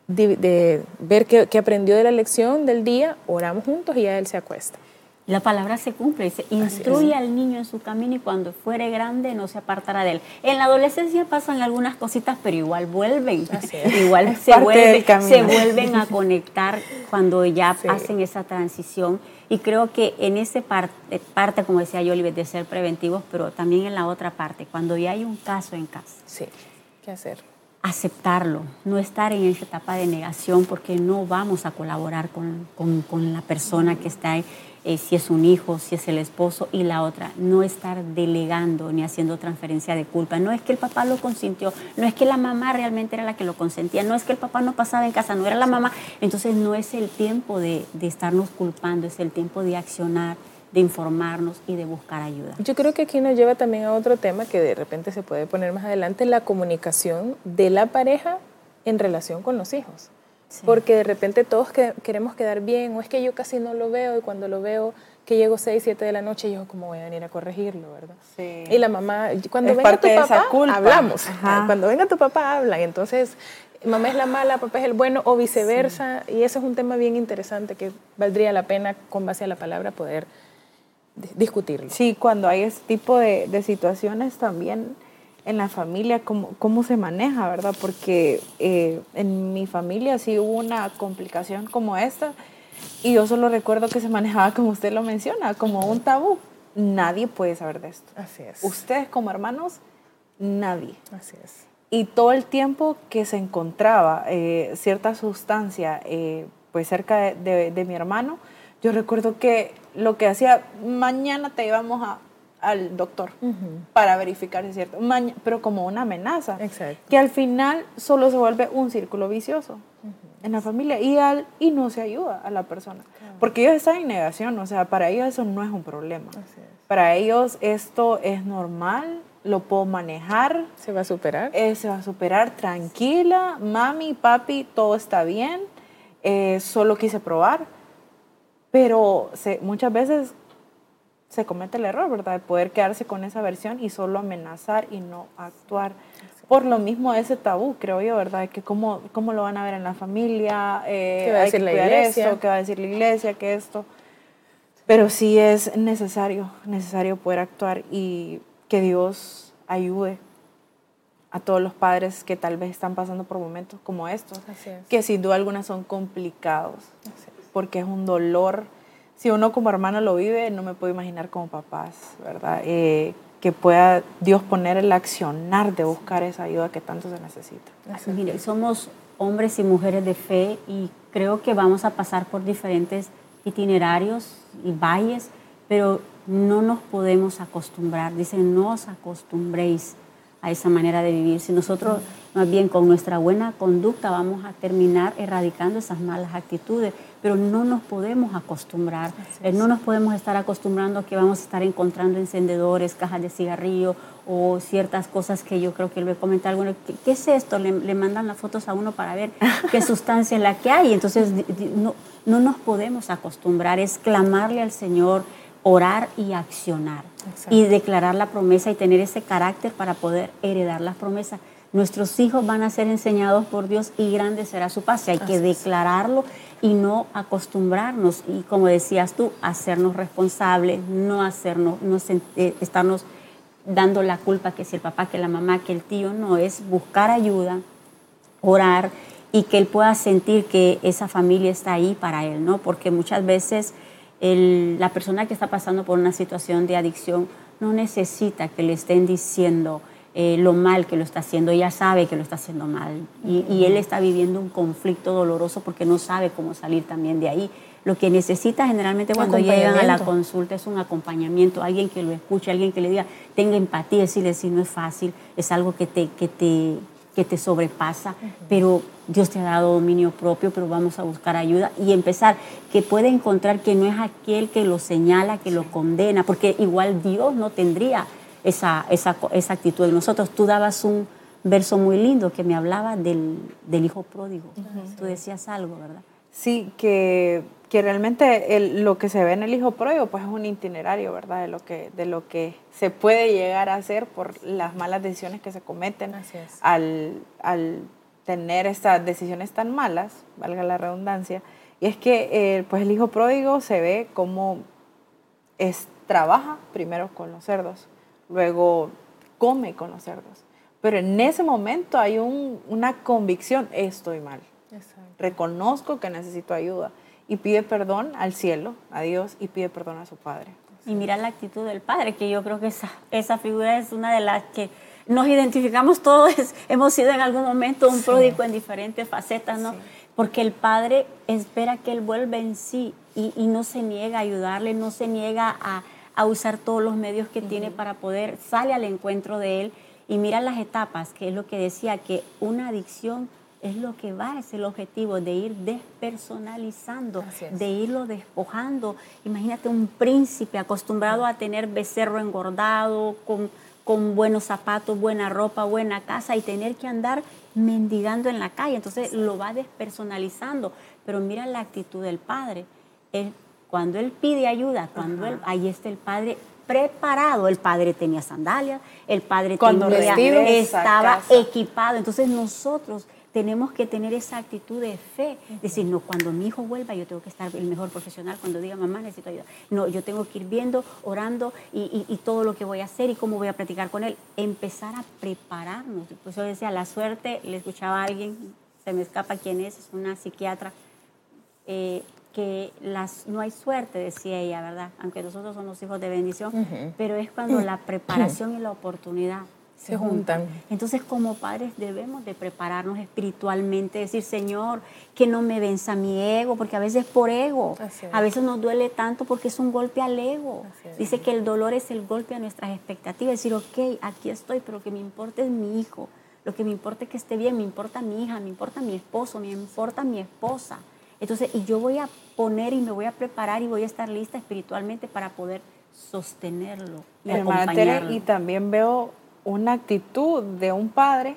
de, ver qué, aprendió de la lección del día, oramos juntos y ya él se acuesta. La palabra se cumple, dice, instruye al niño en su camino y cuando fuere grande no se apartará de él. En la adolescencia pasan algunas cositas, pero igual vuelven, igual se, se vuelven a conectar cuando ya hacen esa transición. Y creo que en esa parte, parte, como decía yo, de ser preventivos, pero también en la otra parte, cuando ya hay un caso en casa. Sí, ¿qué hacer? Aceptarlo, no estar en esa etapa de negación porque no vamos a colaborar con, la persona que está, eh, si es un hijo, si es el esposo y la otra, no estar delegando ni haciendo transferencia de culpa. No es que el papá lo consintió, no es que la mamá realmente era la que lo consentía, no es que el papá no pasaba en casa, no era la mamá. Entonces no es el tiempo de, de estarnos culpando, es el tiempo de accionar de informarnos y de buscar ayuda. Yo creo que aquí nos lleva también a otro tema que de repente se puede poner más adelante, la comunicación de la pareja en relación con los hijos. Porque de repente todos queremos quedar bien, o es que yo casi no lo veo y cuando lo veo que llego 6, 7 de la noche, yo como voy a venir a corregirlo, ¿verdad? Sí. Y la mamá, cuando venga tu papá, hablamos. Cuando venga tu papá, hablan. Entonces, mamá es la mala, papá es el bueno, o viceversa. Y eso es un tema bien interesante que valdría la pena, con base a la palabra, poder discutirlo. Sí, cuando hay este tipo de, de situaciones también en la familia, cómo, cómo se maneja, ¿verdad? Porque eh, en mi familia sí hubo una complicación como esta y yo solo recuerdo que se manejaba como usted lo menciona, como un tabú. Nadie puede saber de esto. Así es. Ustedes como hermanos, nadie. Así es. Y todo el tiempo que se encontraba eh, cierta sustancia eh, pues cerca de, de mi hermano, yo recuerdo que lo que hacía, mañana te íbamos a, al doctor para verificar si es cierto, pero como una amenaza, que al final solo se vuelve un círculo vicioso en la familia y, al, y no se ayuda a la persona, porque ellos están en negación, o sea, para ellos eso no es un problema, para ellos esto es normal, lo puedo manejar. ¿Se va a superar? Eh, se va a superar tranquila, mami, papi, todo está bien, eh, solo quise probar pero se, muchas veces se comete el error, ¿verdad? De poder quedarse con esa versión y solo amenazar y no actuar. Por lo mismo ese tabú, creo yo, ¿verdad? Que cómo, cómo lo van a ver en la familia, eh, ¿Qué va a decir la iglesia? ¿Qué va a decir la iglesia? ¿Qué esto? Pero sí es necesario, necesario poder actuar y que Dios ayude a todos los padres que tal vez están pasando por momentos como estos, que sin duda alguna son complicados. Así porque es un dolor. Si uno como hermano lo vive, no me puedo imaginar como papás, ¿verdad? Eh, que pueda Dios poner el accionar de buscar esa ayuda que tanto se necesita. Mire, somos hombres y mujeres de fe y creo que vamos a pasar por diferentes itinerarios y valles, pero no nos podemos acostumbrar. Dicen, no os acostumbréis a esa manera de vivir. Si nosotros más bien con nuestra buena conducta vamos a terminar erradicando esas malas actitudes, pero no nos podemos acostumbrar, eh, no nos podemos estar acostumbrando a que vamos a estar encontrando encendedores, cajas de cigarrillo o ciertas cosas que yo creo que le voy a comentar, bueno, ¿qué, es esto? Le, mandan las fotos a uno para ver qué sustancia es la que hay, entonces no, no nos podemos acostumbrar, es clamarle al Señor, orar y accionar. Y declarar la promesa y tener ese carácter para poder heredar las promesas. Nuestros hijos van a ser enseñados por Dios y grande será su paz. hay que declararlo y no acostumbrarnos. Y como decías tú, hacernos responsables, no hacernos, no eh, estarnos dando la culpa que si el papá, que la mamá, que el tío, no, es buscar ayuda, orar y que él pueda sentir que esa familia está ahí para él, ¿no? Porque muchas veces la persona que está pasando por una situación de adicción no necesita que le estén diciendo, eh, lo mal que lo está haciendo, ella sabe que lo está haciendo mal. Y, él está viviendo un conflicto doloroso porque no sabe cómo salir también de ahí. Lo que necesita generalmente cuando llegan a la consulta es un acompañamiento, alguien que lo escuche, alguien que le diga, tenga empatía, decirle si no es fácil, es algo que te, que te, que te sobrepasa, pero Dios te ha dado dominio propio, pero vamos a buscar ayuda y empezar, que puede encontrar que no es aquel que lo señala, que lo condena, porque igual Dios no tendría esa, esa, esa actitud de nosotros. Tú dabas un verso muy lindo que me hablaba del, del hijo pródigo. Tú decías algo, ¿verdad? Sí, que, que realmente lo que se ve en el hijo pródigo pues es un itinerario, ¿verdad? De lo, que, de lo que se puede llegar a hacer por las malas decisiones que se cometen al, al, tener estas decisiones tan malas, valga la redundancia. Y es que eh, pues el hijo pródigo se ve como es, trabaja primero con los cerdos, luego come con los cerdos. Pero en ese momento hay una convicción, estoy mal. Reconozco que necesito ayuda y pide perdón al cielo, a Dios, y pide perdón a su padre. Y mira la actitud del padre, que yo creo que esa, esa figura es una de las que nos identificamos todos, hemos sido en algún momento un pródigo en diferentes facetas, ¿no? Porque el padre espera que él vuelva en sí y, y no se niega a ayudarle, no se niega a, a usar todos los medios que tiene para poder, sale al encuentro de él y mira las etapas, que es lo que decía, que una adicción es lo que va, es el objetivo de ir despersonalizando, de irlo despojando. Imagínate un príncipe acostumbrado a tener becerro engordado, con, con buenos zapatos, buena ropa, buena casa y tener que andar mendigando en la calle. Entonces lo va despersonalizando. Pero mira la actitud del padre. Cuando él pide ayuda, cuando él, ahí está el padre preparado. El padre tenía sandalias, el padre Cuando tenía, estaba equipado. Entonces nosotros tenemos que tener esa actitud de fe, decir, no, cuando mi hijo vuelva yo tengo que estar el mejor profesional, cuando diga, mamá, necesito ayuda. No, yo tengo que ir viendo, orando y, y, todo lo que voy a hacer y cómo voy a practicar con él. Empezar a prepararnos. Pues yo decía, la suerte, le escuchaba a alguien, se me escapa quién es, es una psiquiatra, eh, que las, no hay suerte, decía ella, ¿verdad? Aunque nosotros somos hijos de bendición, pero es cuando la preparación y la oportunidad se juntan. Entonces, como padres debemos de prepararnos espiritualmente, decir, Señor, que no me venza mi ego, porque a veces por ego, a veces nos duele tanto porque es un golpe al ego. Dice que el dolor es el golpe a nuestras expectativas, decir, ok, aquí estoy, pero lo que me importa es mi hijo, lo que me importa es que esté bien, me importa mi hija, me importa mi esposo, me importa mi esposa. Entonces, y yo voy a poner y me voy a preparar y voy a estar lista espiritualmente para poder sostenerlo y acompañarlo. Y también veo una actitud de un padre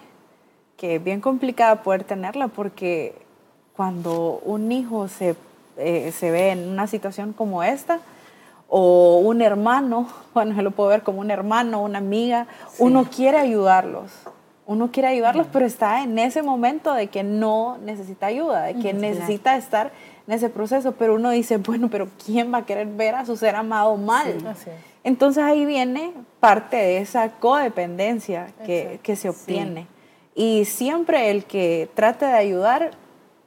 que es bien complicada poder tenerla porque cuando un hijo se, eh, se ve en una situación como esta, o un hermano, bueno, se lo puedo ver como un hermano, una amiga, uno quiere ayudarlos, uno quiere ayudarlos, pero está en ese momento de que no necesita ayuda, de que necesita estar en ese proceso, pero uno dice, bueno, pero ¿quién va a querer ver a su ser amado mal? Entonces ahí viene parte de esa codependencia que, que se obtiene. Y siempre el que trate de ayudar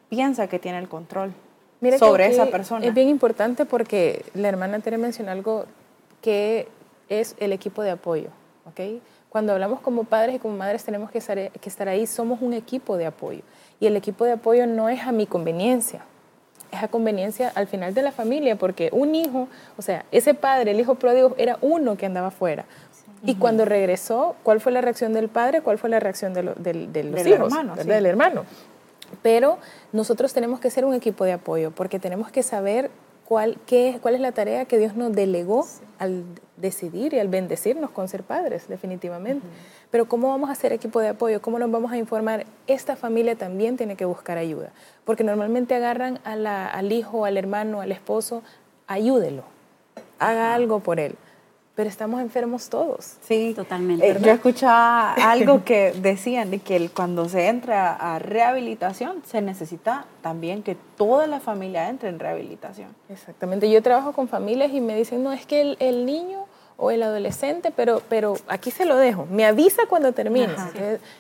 piensa que tiene el control sobre esa persona. Es bien importante porque la hermana Tere mencionó algo que es el equipo de apoyo. ¿okay? Cuando hablamos como padres y como madres tenemos que estar, ahí, somos un equipo de apoyo. Y el equipo de apoyo no es a mi conveniencia, es a conveniencia al final de la familia, porque un hijo, o sea, ese padre, el hijo pródigo, era uno que andaba afuera. Y cuando regresó, ¿cuál fue la reacción del padre? ¿Cuál fue la reacción de, los hijos? Hermano, Del hermano. Pero nosotros tenemos que ser un equipo de apoyo, porque tenemos que saber cuál, qué, cuál es la tarea que Dios nos delegó al decidir y al bendecirnos con ser padres, definitivamente. Pero ¿cómo vamos a hacer equipo de apoyo? ¿Cómo nos vamos a informar? Esta familia también tiene que buscar ayuda, porque normalmente agarran al hijo, al hermano, al esposo, ayúdelo, haga algo por él pero estamos enfermos todos. Sí, totalmente. Eh, yo escuchaba algo que decían de que cuando se entra a rehabilitación se necesita también que toda la familia entre en rehabilitación. Exactamente. Yo trabajo con familias y me dicen, no, es que el, el niño o el adolescente, pero, pero aquí se lo dejo. Me avisa cuando termine.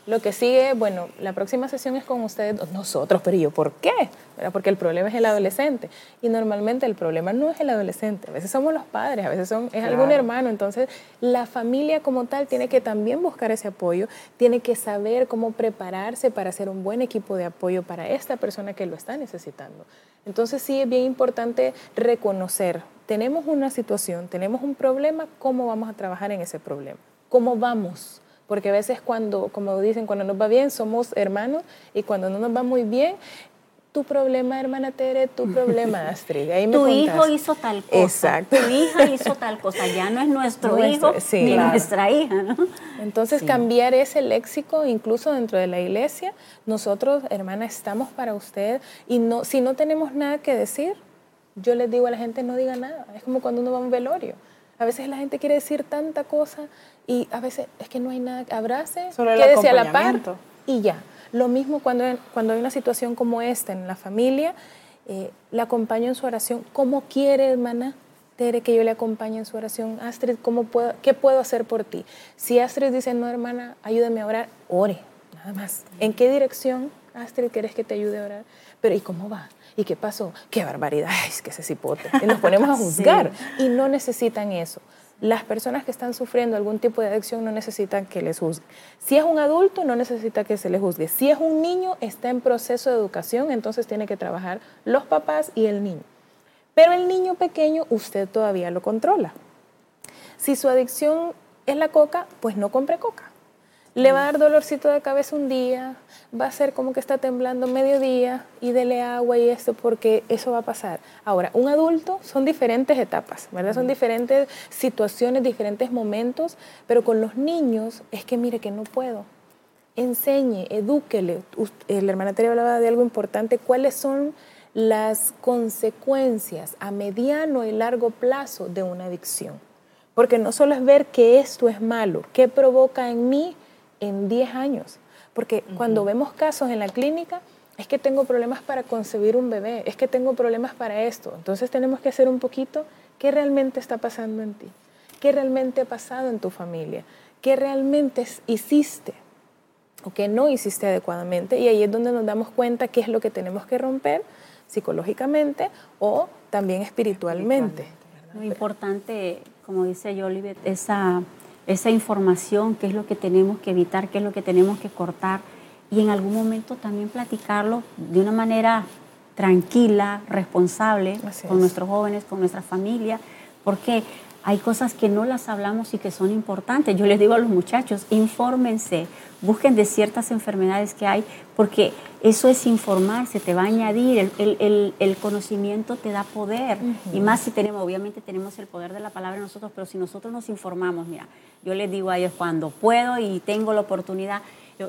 Lo que sigue, bueno, la próxima sesión es con ustedes, nosotros, pero yo, ¿por qué? Porque el problema es el adolescente. Y normalmente el problema no es el adolescente, a veces somos los padres, a veces son, es algún hermano. Entonces, la familia como tal tiene que también buscar ese apoyo, tiene que saber cómo prepararse para hacer un buen equipo de apoyo para esta persona que lo está necesitando. Entonces, sí es bien importante reconocer tenemos una situación, tenemos un problema, ¿cómo vamos a trabajar en ese problema? ¿Cómo vamos? Porque a veces cuando, como dicen, cuando nos va bien somos hermanos y cuando no nos va muy bien, tu problema, hermana Tere, tu problema, Astrid. Ahí tu hijo hizo tal cosa. Exacto. Tu hija hizo tal cosa. Ya no es nuestro, hijo ni nuestra hija, ¿no? Entonces, cambiar ese léxico, incluso dentro de la iglesia, nosotros, hermana, estamos para usted y no, si no tenemos nada que decir, yo les digo a la gente no diga nada. Es como cuando uno va a un velorio. A veces la gente quiere decir tanta cosa y a veces es que no hay nada. Abrace, quédese a la par y ya. Lo mismo cuando, cuando hay una situación como esta en la familia, eh, la acompaño en su oración. ¿Cómo quiere, hermana? Tere, que yo le acompañe en su oración. Astrid, ¿cómo puedo, ¿qué puedo hacer por ti? Si Astrid dice, no, hermana, ayúdame a orar, ore, nada más. ¿En qué dirección, Astrid, quieres que te ayude a orar? Pero ¿y cómo va? ¿Y qué pasó? ¡Qué barbaridad! es que ese cipote! Y nos ponemos a juzgar y no necesitan eso. Las personas que están sufriendo algún tipo de adicción no necesitan que les juzgue. Si es un adulto, no necesita que se les juzgue. Si es un niño, está en proceso de educación, entonces tiene que trabajar los papás y el niño. Pero el niño pequeño, usted todavía lo controla. Si su adicción es la coca, pues no compre coca. Le va a dar dolorcito de cabeza un día, va a ser como que está temblando mediodía y dele agua y esto porque eso va a pasar. Ahora, un adulto son diferentes etapas, ¿verdad? Son diferentes situaciones, diferentes momentos, pero con los niños es que mire que no puedo. Enseñe, edúquele. La hermana Tere hablaba de algo importante, cuáles son las consecuencias a mediano y largo plazo de una adicción. Porque no solo es ver que esto es malo, qué provoca en mí en 10 años. Porque cuando vemos casos en la clínica, es que tengo problemas para concebir un bebé, es que tengo problemas para esto. Entonces tenemos que hacer un poquito qué realmente está pasando en ti, qué realmente ha pasado en tu familia, qué realmente hiciste o qué no hiciste adecuadamente. Y ahí es donde nos damos cuenta qué es lo que tenemos que romper psicológicamente o también espiritualmente. Lo importante, como dice Jolivet, esa esa información, qué es lo que tenemos que evitar, qué es lo que tenemos que cortar y en algún momento también platicarlo de una manera tranquila, responsable con nuestros jóvenes, con nuestra familia, porque hay cosas que no las hablamos y que son importantes. Yo les digo a los muchachos, infórmense, busquen de ciertas enfermedades que hay, porque eso es informarse, te va a añadir, el, conocimiento te da poder. Y más si tenemos, obviamente tenemos el poder de la palabra nosotros, pero si nosotros nos informamos, mira, yo les digo a ellos cuando puedo y tengo la oportunidad,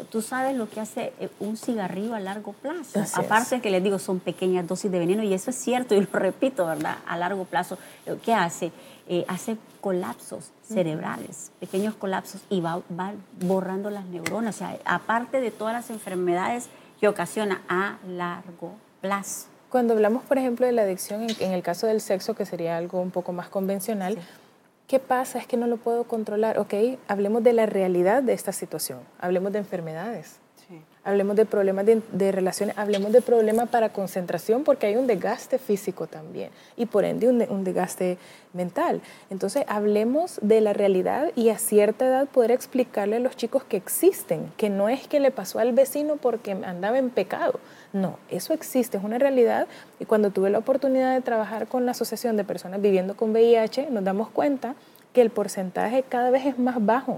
tú sabes lo que hace eh, un cigarrillo a largo plazo. Aparte de que les digo, son pequeñas dosis de veneno y eso es cierto y lo repito, ¿verdad? A largo plazo, ¿qué hace? Eh, hace colapsos cerebrales, pequeños colapsos y va, borrando las neuronas. O sea, aparte de todas las enfermedades que ocasiona a largo plazo. Cuando hablamos, por ejemplo, de la adicción, en, el caso del sexo, que sería algo un poco más convencional, ¿qué pasa? Es que no lo puedo controlar. Ok, hablemos de la realidad de esta situación, hablemos de enfermedades hablemos de problemas de, relaciones, hablemos de problemas para concentración, porque hay un desgaste físico también y por ende un, desgaste mental. Entonces, hablemos de la realidad y a cierta edad poder explicarle a los chicos que existen, que no es que le pasó al vecino porque andaba en pecado. No, eso existe, es una realidad. Y cuando tuve la oportunidad de trabajar con la Asociación de Personas Viviendo con VIH, nos damos cuenta que el porcentaje cada vez es más bajo.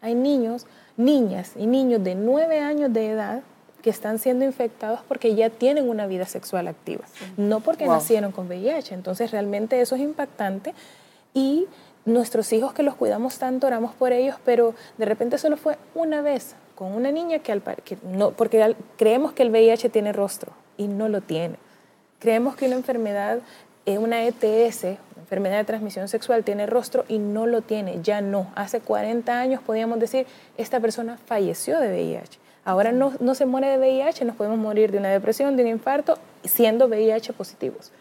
Hay niños niñas y niños de 9 años de edad que están siendo infectados porque ya tienen una vida sexual activa, no porque nacieron con VIH. Entonces realmente eso es impactante y nuestros hijos que los cuidamos tanto, oramos por ellos, pero de repente solo fue una vez con una niña que, al, que no, porque creemos que el VIH tiene rostro y no lo tiene. Creemos que una enfermedad, es una ETS, enfermedad de transmisión sexual tiene rostro y no lo tiene, ya no. Hace 40 años podíamos decir, esta persona falleció de VIH. Ahora no, no se muere de VIH, nos podemos morir de una depresión, de un infarto, siendo VIH positivos.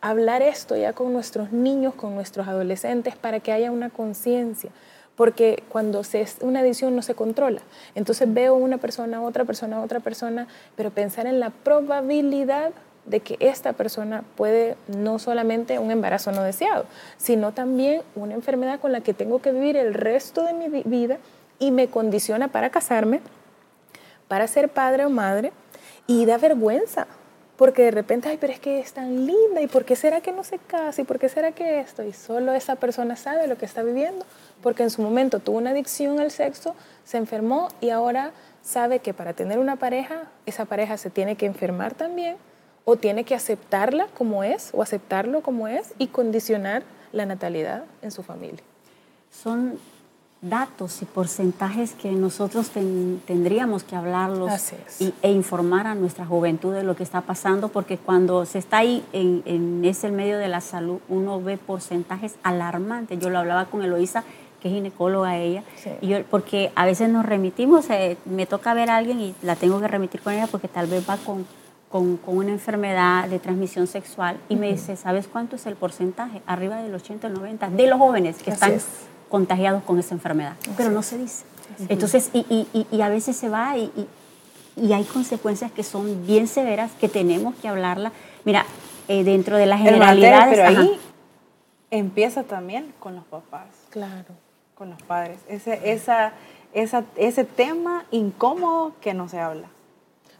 Hablar esto ya con nuestros niños, con nuestros adolescentes, para que haya una conciencia porque cuando se es una adicción no se controla. Entonces veo una persona, otra persona, otra persona, pero pensar en la probabilidad de que esta persona puede no solamente un embarazo no deseado, sino también una enfermedad con la que tengo que vivir el resto de mi vida y me condiciona para casarme, para ser padre o madre, y da vergüenza, porque de repente, ay, pero es que es tan linda, ¿y por qué será que no se casa? ¿Y por qué será que esto? Y solo esa persona sabe lo que está viviendo, porque en su momento tuvo una adicción al sexo, se enfermó y ahora sabe que para tener una pareja, esa pareja se tiene que enfermar también o tiene que aceptarla como es o aceptarlo como es y condicionar la natalidad en su familia. Son datos y porcentajes que nosotros tendríamos que hablarlos e informar a nuestra juventud de lo que está pasando, porque cuando se está ahí en, ese medio de la salud, uno ve porcentajes alarmantes. Yo lo hablaba con Eloisa, que es ginecóloga ella, y porque a veces nos remitimos, eh, me toca ver a alguien y la tengo que remitir con ella porque tal vez va con con, una enfermedad de transmisión sexual y me dice, ¿sabes cuánto es el porcentaje? Arriba del 80 o 90 de los jóvenes que están contagiados con esa enfermedad. Pero no se dice. Entonces, y, y, a veces se va y, y, hay consecuencias que son bien severas que tenemos que hablarla. Mira, eh, dentro de las generalidades... pero ahí empieza también con los papás. Claro. Con los padres. Ese, esa, esa, ese tema incómodo que no se habla.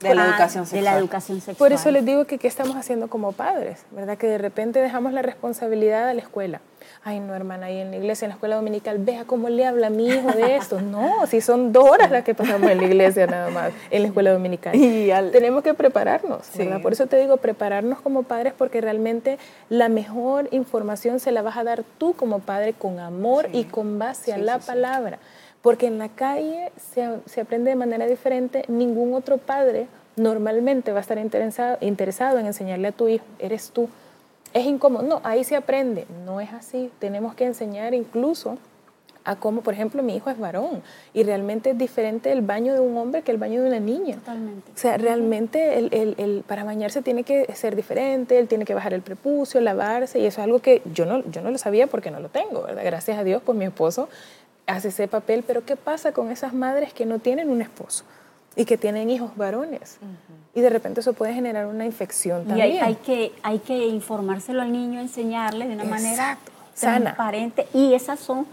De la educación De la sexual. educación sexual. Por eso les digo que qué estamos haciendo como padres, ¿verdad? Que de repente dejamos la responsabilidad a la escuela. Ay, no, hermana, ahí en la iglesia, en la escuela dominical, vea cómo le habla a mi hijo de esto. No, si son dos horas las que pasamos en la iglesia nada más, en la escuela dominical. Y al- Tenemos que prepararnos, Sí. ¿verdad? Por eso te digo, prepararnos como padres porque realmente la mejor información se la vas a dar tú como padre con amor y con base a la sí, sí. palabra. Porque en la calle se, se aprende de manera diferente. Ningún otro padre normalmente va a estar interesado, interesado en enseñarle a tu hijo, eres tú. Es incómodo. No, ahí se aprende. No es así. Tenemos que enseñar incluso a cómo, por ejemplo, mi hijo es varón y realmente es diferente el baño de un hombre que el baño de una niña. Totalmente. O sea, realmente el, el- el- para bañarse tiene que ser diferente, él tiene que bajar el prepucio, lavarse, y eso es algo que yo no, yo no lo sabía porque no lo tengo, ¿verdad? Gracias a Dios, pues mi esposo hace ese papel, pero ¿qué pasa con esas madres que no tienen un esposo y que tienen hijos varones? Y de repente eso puede generar una infección Y también. hay, hay que, hay que informárselo al niño, enseñarle de una manera sana. transparente. Y esas son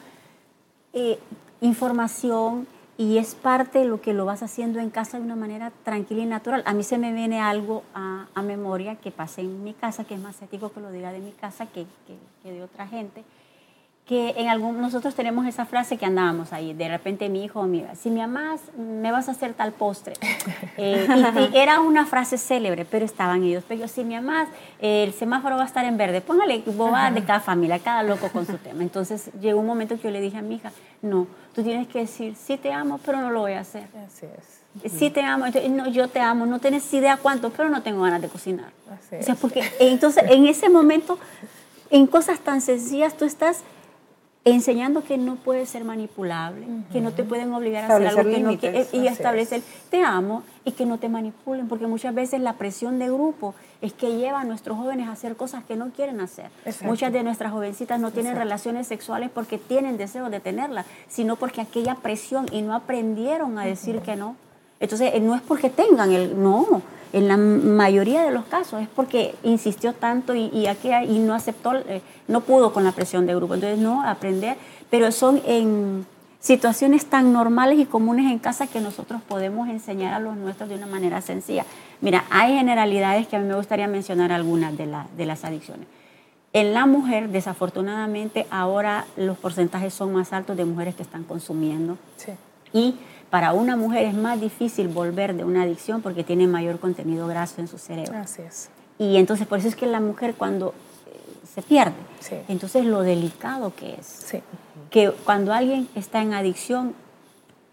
eh, información y es parte de lo que lo vas haciendo en casa de una manera tranquila y natural. A mí se me viene algo a, a memoria que pasé en mi casa, que es más ético que lo diga de mi casa que, que- que de otra gente. Que en algún, nosotros tenemos esa frase que andábamos ahí, de repente mi hijo, mira, si me amas, me vas a hacer tal postre. Eh, y, y era una frase célebre, pero estaban ellos. Pero si me amas, el semáforo va a estar en verde. Póngale bobadas de cada familia, cada loco con su tema. Entonces llegó un momento que yo le dije a mi hija, no, tú tienes que decir, sí te amo, pero no lo voy a hacer. Así es. Sí te amo, entonces, no, yo te amo, no tienes idea cuánto, pero no tengo ganas de cocinar. Así O sea, es. porque entonces en ese momento, en cosas tan sencillas, tú estás enseñando que no puedes ser manipulable, que no te pueden obligar a hacer algo que no límites, quieres y establecer te amo y que no te manipulen, porque muchas veces la presión de grupo es que lleva a nuestros jóvenes a hacer cosas que no quieren hacer. Exacto. Muchas de nuestras jovencitas no tienen relaciones sexuales porque tienen deseo de tenerlas, sino porque aquella presión y no aprendieron a decir que no. Entonces, eh, no es porque tengan el no, en la mayoría de los casos es porque insistió tanto y, y, aquella- y no aceptó, eh, no pudo con la presión de grupo. Entonces, no, aprender, pero son en situaciones tan normales y comunes en casa que nosotros podemos enseñar a los nuestros de una manera sencilla. Mira, hay generalidades que a mí me gustaría mencionar algunas de, la- de las adicciones. En la mujer, desafortunadamente, ahora los porcentajes son más altos de mujeres que están consumiendo. Sí. Y para una mujer es más difícil volver de una adicción porque tiene mayor contenido graso en su cerebro. Así es. Y entonces por eso es que la mujer cuando eh, se pierde, Sí. entonces lo delicado que es, Sí. que cuando alguien está en adicción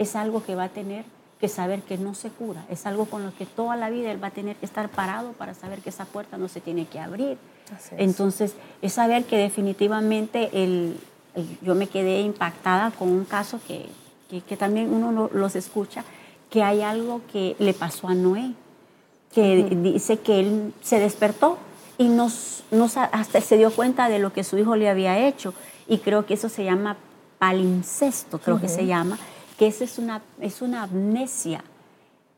es algo que va a tener que saber que no se cura, es algo con lo que toda la vida él va a tener que estar parado para saber que esa puerta no se tiene que abrir. Así es. Entonces, es saber que definitivamente el, el- yo me quedé impactada con un caso que, que- que también uno lo- los escucha, que hay algo que le pasó a Noé, que dice que él se despertó y nos, nos- hasta se dio cuenta de lo que su hijo le había hecho. Y creo que eso se llama palincesto, creo que se llama, que esa es una, es una amnesia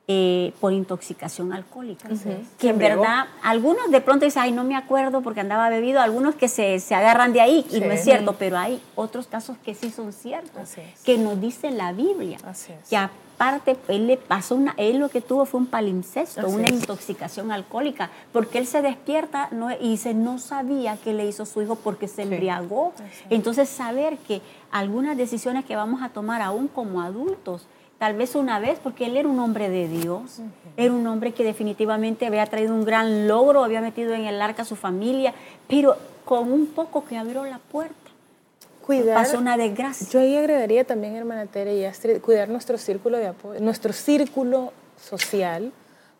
eh, por intoxicación alcohólica. Que en verdad, algunos de pronto dicen, ay, no me acuerdo porque andaba bebido, algunos que se, se agarran de ahí y no es Sí. cierto, pero hay otros casos que sí son ciertos, es. que nos dice la Biblia. Es. Que aparte, él le pasó una, él lo que tuvo fue un palincesto, Así una es. intoxicación alcohólica, porque él se despierta no, y dice, no sabía qué le hizo su hijo porque se embriagó. Entonces, saber que algunas decisiones que vamos a tomar aún como adultos, tal vez una vez, porque él era un hombre de Dios, era un hombre que definitivamente había traído un gran logro, había metido en el arca a su familia, pero con un poco que abrió la puerta, Cuidar. pasó una desgracia. Yo ahí agregaría también, hermana Tere y Astrid, cuidar nuestro círculo de apoyo, nuestro círculo social,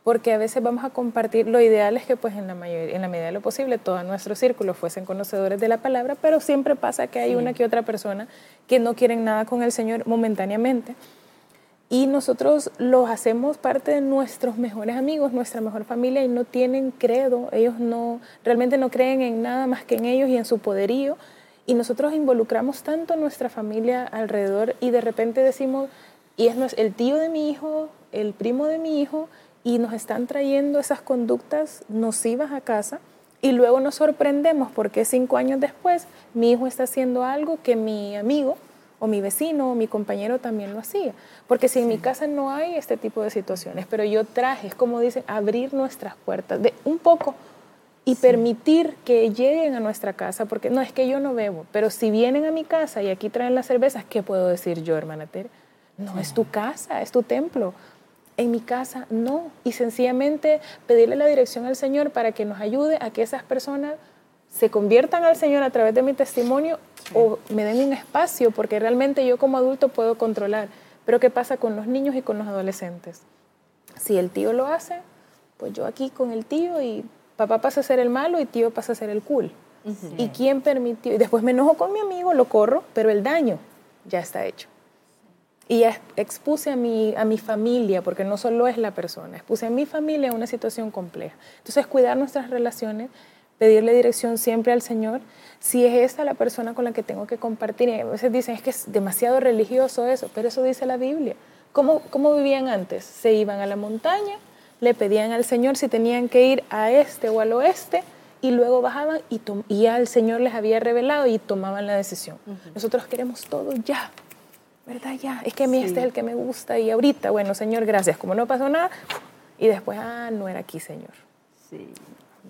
porque a veces vamos a compartir, lo ideal es que pues en la, mayoría, en la medida de lo posible todo nuestro círculo fuesen conocedores de la palabra, pero siempre pasa que hay una que otra persona que no quieren nada con el Señor momentáneamente. Y nosotros los hacemos parte de nuestros mejores amigos, nuestra mejor familia, y no tienen credo, ellos no, realmente no creen en nada más que en ellos y en su poderío. Y nosotros involucramos tanto a nuestra familia alrededor y de repente decimos, y es el tío de mi hijo, el primo de mi hijo, y nos están trayendo esas conductas nocivas a casa. Y luego nos sorprendemos porque cinco años después mi hijo está haciendo algo que mi amigo o mi vecino o mi compañero también lo hacía. Porque si en mi casa no hay este tipo de situaciones, pero yo traje, es como dicen, abrir nuestras puertas, de un poco y permitir que lleguen a nuestra casa, porque no es que yo no bebo, pero si vienen a mi casa y aquí traen las cervezas, ¿qué puedo decir yo, hermana Tere? No es tu casa, es tu templo. En mi casa no. Y sencillamente pedirle la dirección al Señor para que nos ayude a que esas personas se conviertan al Señor a través de mi testimonio o me den un espacio, porque realmente yo como adulto puedo controlar. Pero ¿qué pasa con los niños y con los adolescentes? Si el tío lo hace, pues yo aquí con el tío y papá pasa a ser el malo y tío pasa a ser el cool. ¿Y quién permitió? Y después me enojo con mi amigo, lo corro, pero el daño ya está hecho. Y expuse a mi, a mi familia, porque no solo es la persona, expuse a mi familia a una situación compleja. Entonces, cuidar nuestras relaciones, pedirle dirección siempre al Señor, si es esta la persona con la que tengo que compartir. Y a veces dicen, es que es demasiado religioso eso, pero eso dice la Biblia. ¿Cómo, cómo vivían antes? Se iban a la montaña, le pedían al Señor si tenían que ir a este o al oeste, y luego bajaban y, y ya el Señor les había revelado y tomaban la decisión. Nosotros queremos todo ya, ¿verdad? Ya, es que a mí este es el que me gusta y ahorita, bueno, Señor, gracias, como no pasó nada, y después, ah, no era aquí, Señor. Sí.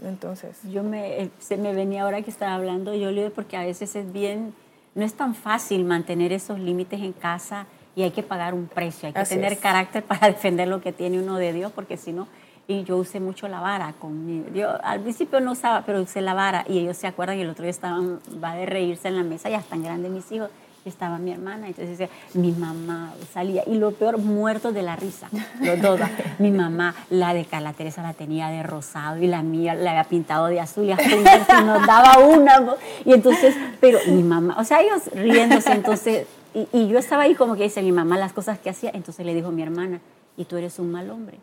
Entonces. Yo me, eh, se me venía ahora que estaba hablando, yo le porque a veces es bien, no es tan fácil mantener esos límites en casa y hay que pagar un precio, hay que tener carácter para defender lo que tiene uno de Dios, porque si no, y yo usé mucho la vara con mi, yo al principio no usaba, pero usé la vara y ellos se acuerdan y el otro día estaban, va de reírse en la mesa, ya están grandes mis hijos, estaba mi hermana, entonces mi mamá salía, y lo peor, muertos de la risa, los dos. mi mamá, la de Carla Teresa la tenía de rosado y la mía la había pintado de azul y hasta nos daba una, y entonces, pero mi mamá, o sea, ellos riéndose, entonces, y, y yo estaba ahí como que dice mi mamá las cosas que hacía, entonces le dijo mi hermana, y tú eres un mal hombre.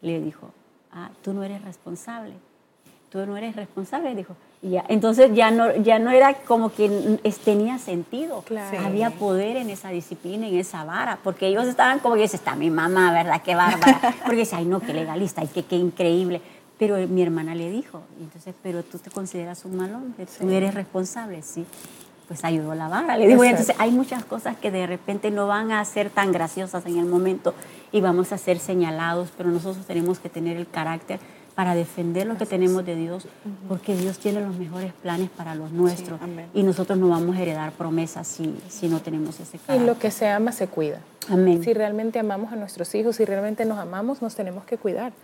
Le dijo, ah, tú no eres responsable, tú no eres responsable, dijo, ya, entonces ya no, ya no era como que tenía sentido. Había poder en esa disciplina, en esa vara, porque ellos estaban como que dice, está mi mamá, ¿verdad? Qué bárbara. Porque dice, ay no, qué legalista, ay, qué, qué increíble. Pero mi hermana le dijo, entonces, pero tú te consideras un mal hombre, tú eres responsable, sí. Pues ayudó la vara. Le digo, entonces hay muchas cosas que de repente no van a ser tan graciosas en el momento y vamos a ser señalados, pero nosotros tenemos que tener el carácter para defender lo que tenemos de Dios, porque Dios tiene los mejores planes para los nuestros y nosotros no vamos a heredar promesas si, si no tenemos ese carácter. Y lo que se ama se cuida. Amén. Si realmente amamos a nuestros hijos, si realmente nos amamos, nos tenemos que cuidar.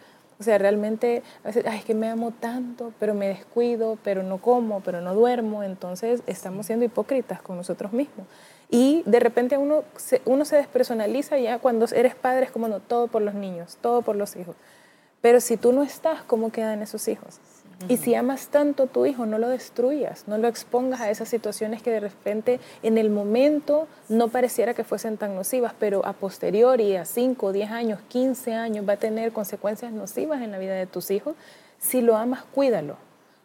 O sea, realmente, a veces, ay, es que me amo tanto, pero me descuido, pero no como, pero no duermo, entonces estamos siendo hipócritas con nosotros mismos. Y de repente uno se, uno se despersonaliza ya cuando eres padre, es como no, todo por los niños, todo por los hijos. Pero si tú no estás, ¿cómo quedan esos hijos? Y si amas tanto a tu hijo, no lo destruyas, no lo expongas a esas situaciones que de repente en el momento no pareciera que fuesen tan nocivas, pero a posteriori, a 5, 10 años, 15 años, va a tener consecuencias nocivas en la vida de tus hijos. Si lo amas, cuídalo.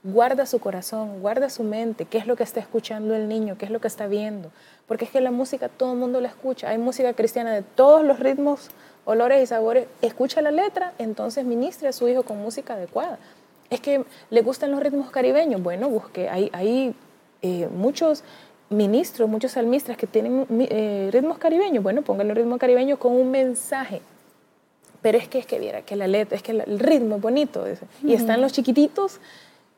Guarda su corazón, guarda su mente, qué es lo que está escuchando el niño, qué es lo que está viendo. Porque es que la música todo el mundo la escucha. Hay música cristiana de todos los ritmos olores y sabores, escucha la letra, entonces ministre a su hijo con música adecuada. Es que le gustan los ritmos caribeños, bueno, busque, hay, hay eh, muchos ministros, muchos salmistas que tienen eh, ritmos caribeños, bueno, póngale ritmo caribeño con un mensaje. Pero es que es que viera que la letra, es que el ritmo es bonito. Y están los chiquititos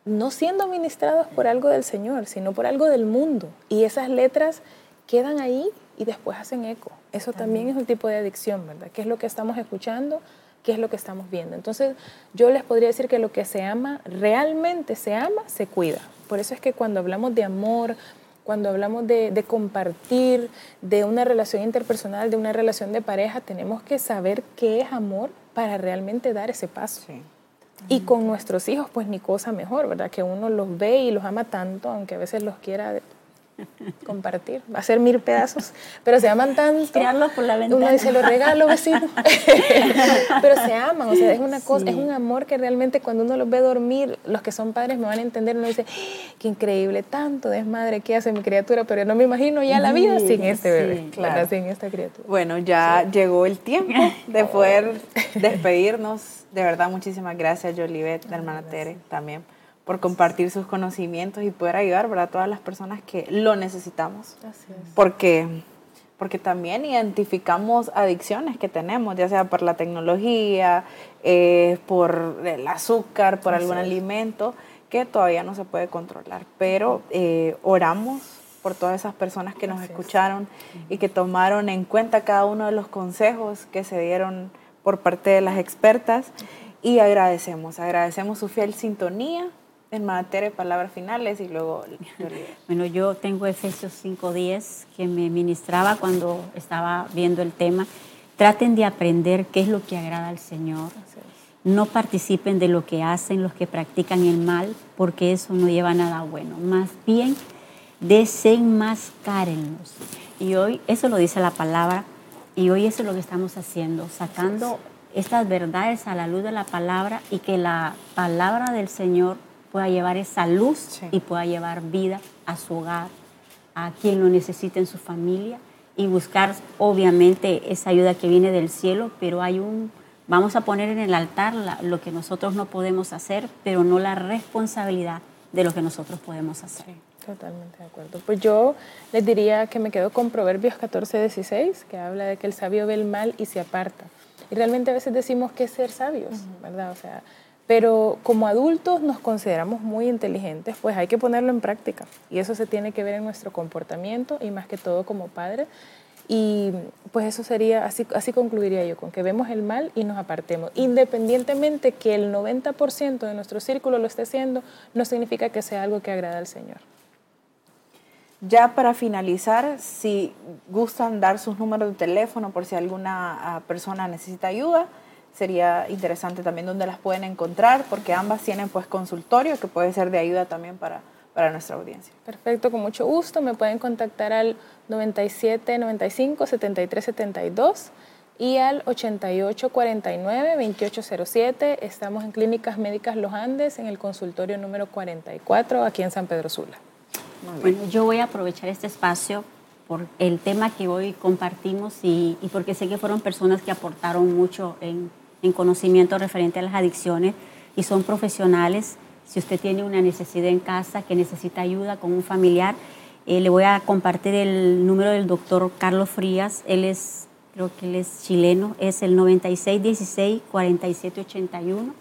no siendo ministrados por algo del Señor, sino por algo del mundo. Y esas letras quedan ahí y después hacen eco. Eso también. es un tipo de adicción, ¿verdad? ¿Qué es lo que estamos escuchando? ¿Qué es lo que estamos viendo? Entonces, yo les podría decir que lo que se ama, realmente se ama, se cuida. Por eso es que cuando hablamos de amor, cuando hablamos de, compartir, de una relación interpersonal, de una relación de pareja, tenemos que saber qué es amor para realmente dar ese paso. Y con nuestros hijos, pues ni cosa mejor, ¿verdad? Que uno los ve y los ama tanto, aunque a veces los quiera compartir, va a ser mil pedazos, pero se aman tanto. Tirarlos por la ventana. Uno dice, lo regalo, vecino. pero se aman, o sea, es una cosa, es un amor que realmente cuando uno los ve dormir, los que son padres me van a entender, uno dice, qué increíble, tanto desmadre que hace mi criatura, pero no me imagino ya la vida sin este bebé, claro. sin esta criatura. Bueno, ya llegó el tiempo de poder despedirnos. De verdad, muchísimas gracias, Jolivet, de hermana Tere, también por compartir sus conocimientos y poder ayudar a todas las personas que lo necesitamos. Porque porque también identificamos adicciones que tenemos, ya sea por la tecnología, eh, por el azúcar, por algún alimento que todavía no se puede controlar. Pero eh, oramos por todas esas personas que nos escucharon y que tomaron en cuenta cada uno de los consejos que se dieron por parte de las expertas. Y agradecemos, agradecemos su fiel sintonía en materia de palabras finales y luego... bueno, yo tengo Efesios 5.10 que me ministraba cuando estaba viendo el tema. Traten de aprender qué es lo que agrada al Señor. No participen de lo que hacen los que practican el mal, porque eso no lleva a nada bueno. Más bien, desenmascárenlos. Y hoy, eso lo dice la palabra, y hoy eso es lo que estamos haciendo, sacando estas verdades a la luz de la palabra y que la palabra del Señor pueda llevar esa luz y pueda llevar vida a su hogar, a quien lo necesite en su familia y buscar obviamente esa ayuda que viene del cielo, pero hay un, vamos a poner en el altar lo que nosotros no podemos hacer, pero no la responsabilidad de lo que nosotros podemos hacer. totalmente de acuerdo. Pues yo les diría que me quedo con Proverbios 14, 16, que habla de que el sabio ve el mal y se aparta. Y realmente a veces decimos que es ser sabios, ¿verdad? O sea, pero como adultos nos consideramos muy inteligentes, pues hay que ponerlo en práctica. Y eso se tiene que ver en nuestro comportamiento y más que todo como padres. Y pues eso sería, así, así concluiría yo, con que vemos el mal y nos apartemos. Independientemente que el 90% de nuestro círculo lo esté haciendo, no significa que sea algo que agrada al Señor. Ya para finalizar, si gustan dar sus números de teléfono por si alguna ah, persona necesita ayuda, sería interesante también dónde las pueden encontrar, porque ambas tienen pues consultorio que puede ser de ayuda también para, para nuestra audiencia. Perfecto, con mucho gusto. Me pueden contactar al 97 95 73 72 y al 88 49 2807. Estamos en Clínicas Médicas Los Andes en el consultorio número 44 aquí en San Pedro Sula. Bueno, yo voy a aprovechar este espacio por el tema que hoy compartimos y, y porque sé que fueron personas que aportaron mucho en, en conocimiento referente a las adicciones y son profesionales. Si usted tiene una necesidad en casa, que necesita ayuda con un familiar, eh, le voy a compartir el número del doctor Carlos Frías. Él es, creo que él es chileno, es el 9616-4781.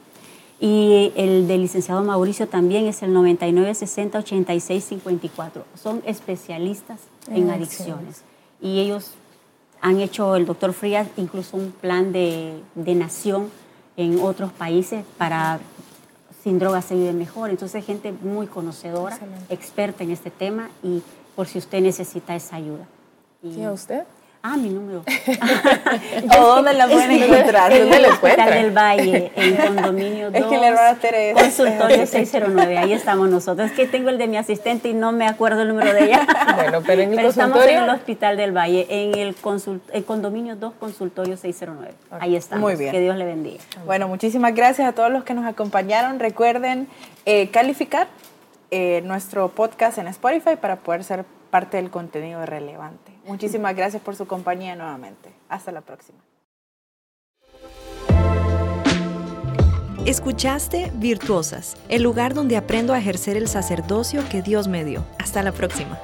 Y el del licenciado Mauricio también es el 9960-8654. Son especialistas en adicciones. Y ellos han hecho el doctor Frías incluso un plan de, de nación en otros países para sin drogas se vive mejor. Entonces, gente muy conocedora, experta en este tema y por si usted necesita esa ayuda. ¿Y a usted? Ah, mi número. ¿O dónde la pueden encontrar? En el Hospital del Valle, en Condominio 2. Es que le. Consultorio 609, ahí estamos nosotros. Es que tengo el de mi asistente y no me acuerdo el número de ella. Bueno, pero en el pero consultorio... estamos en el Hospital del Valle, en el, consult el Condominio 2, Consultorio 609. Ahí estamos. Muy bien. Que Dios le bendiga. Bueno, muchísimas gracias a todos los que nos acompañaron. Recuerden eh, calificar eh, nuestro podcast en Spotify para poder ser parte del contenido relevante. Muchísimas gracias por su compañía nuevamente. Hasta la próxima. Escuchaste Virtuosas, el lugar donde aprendo a ejercer el sacerdocio que Dios me dio. Hasta la próxima.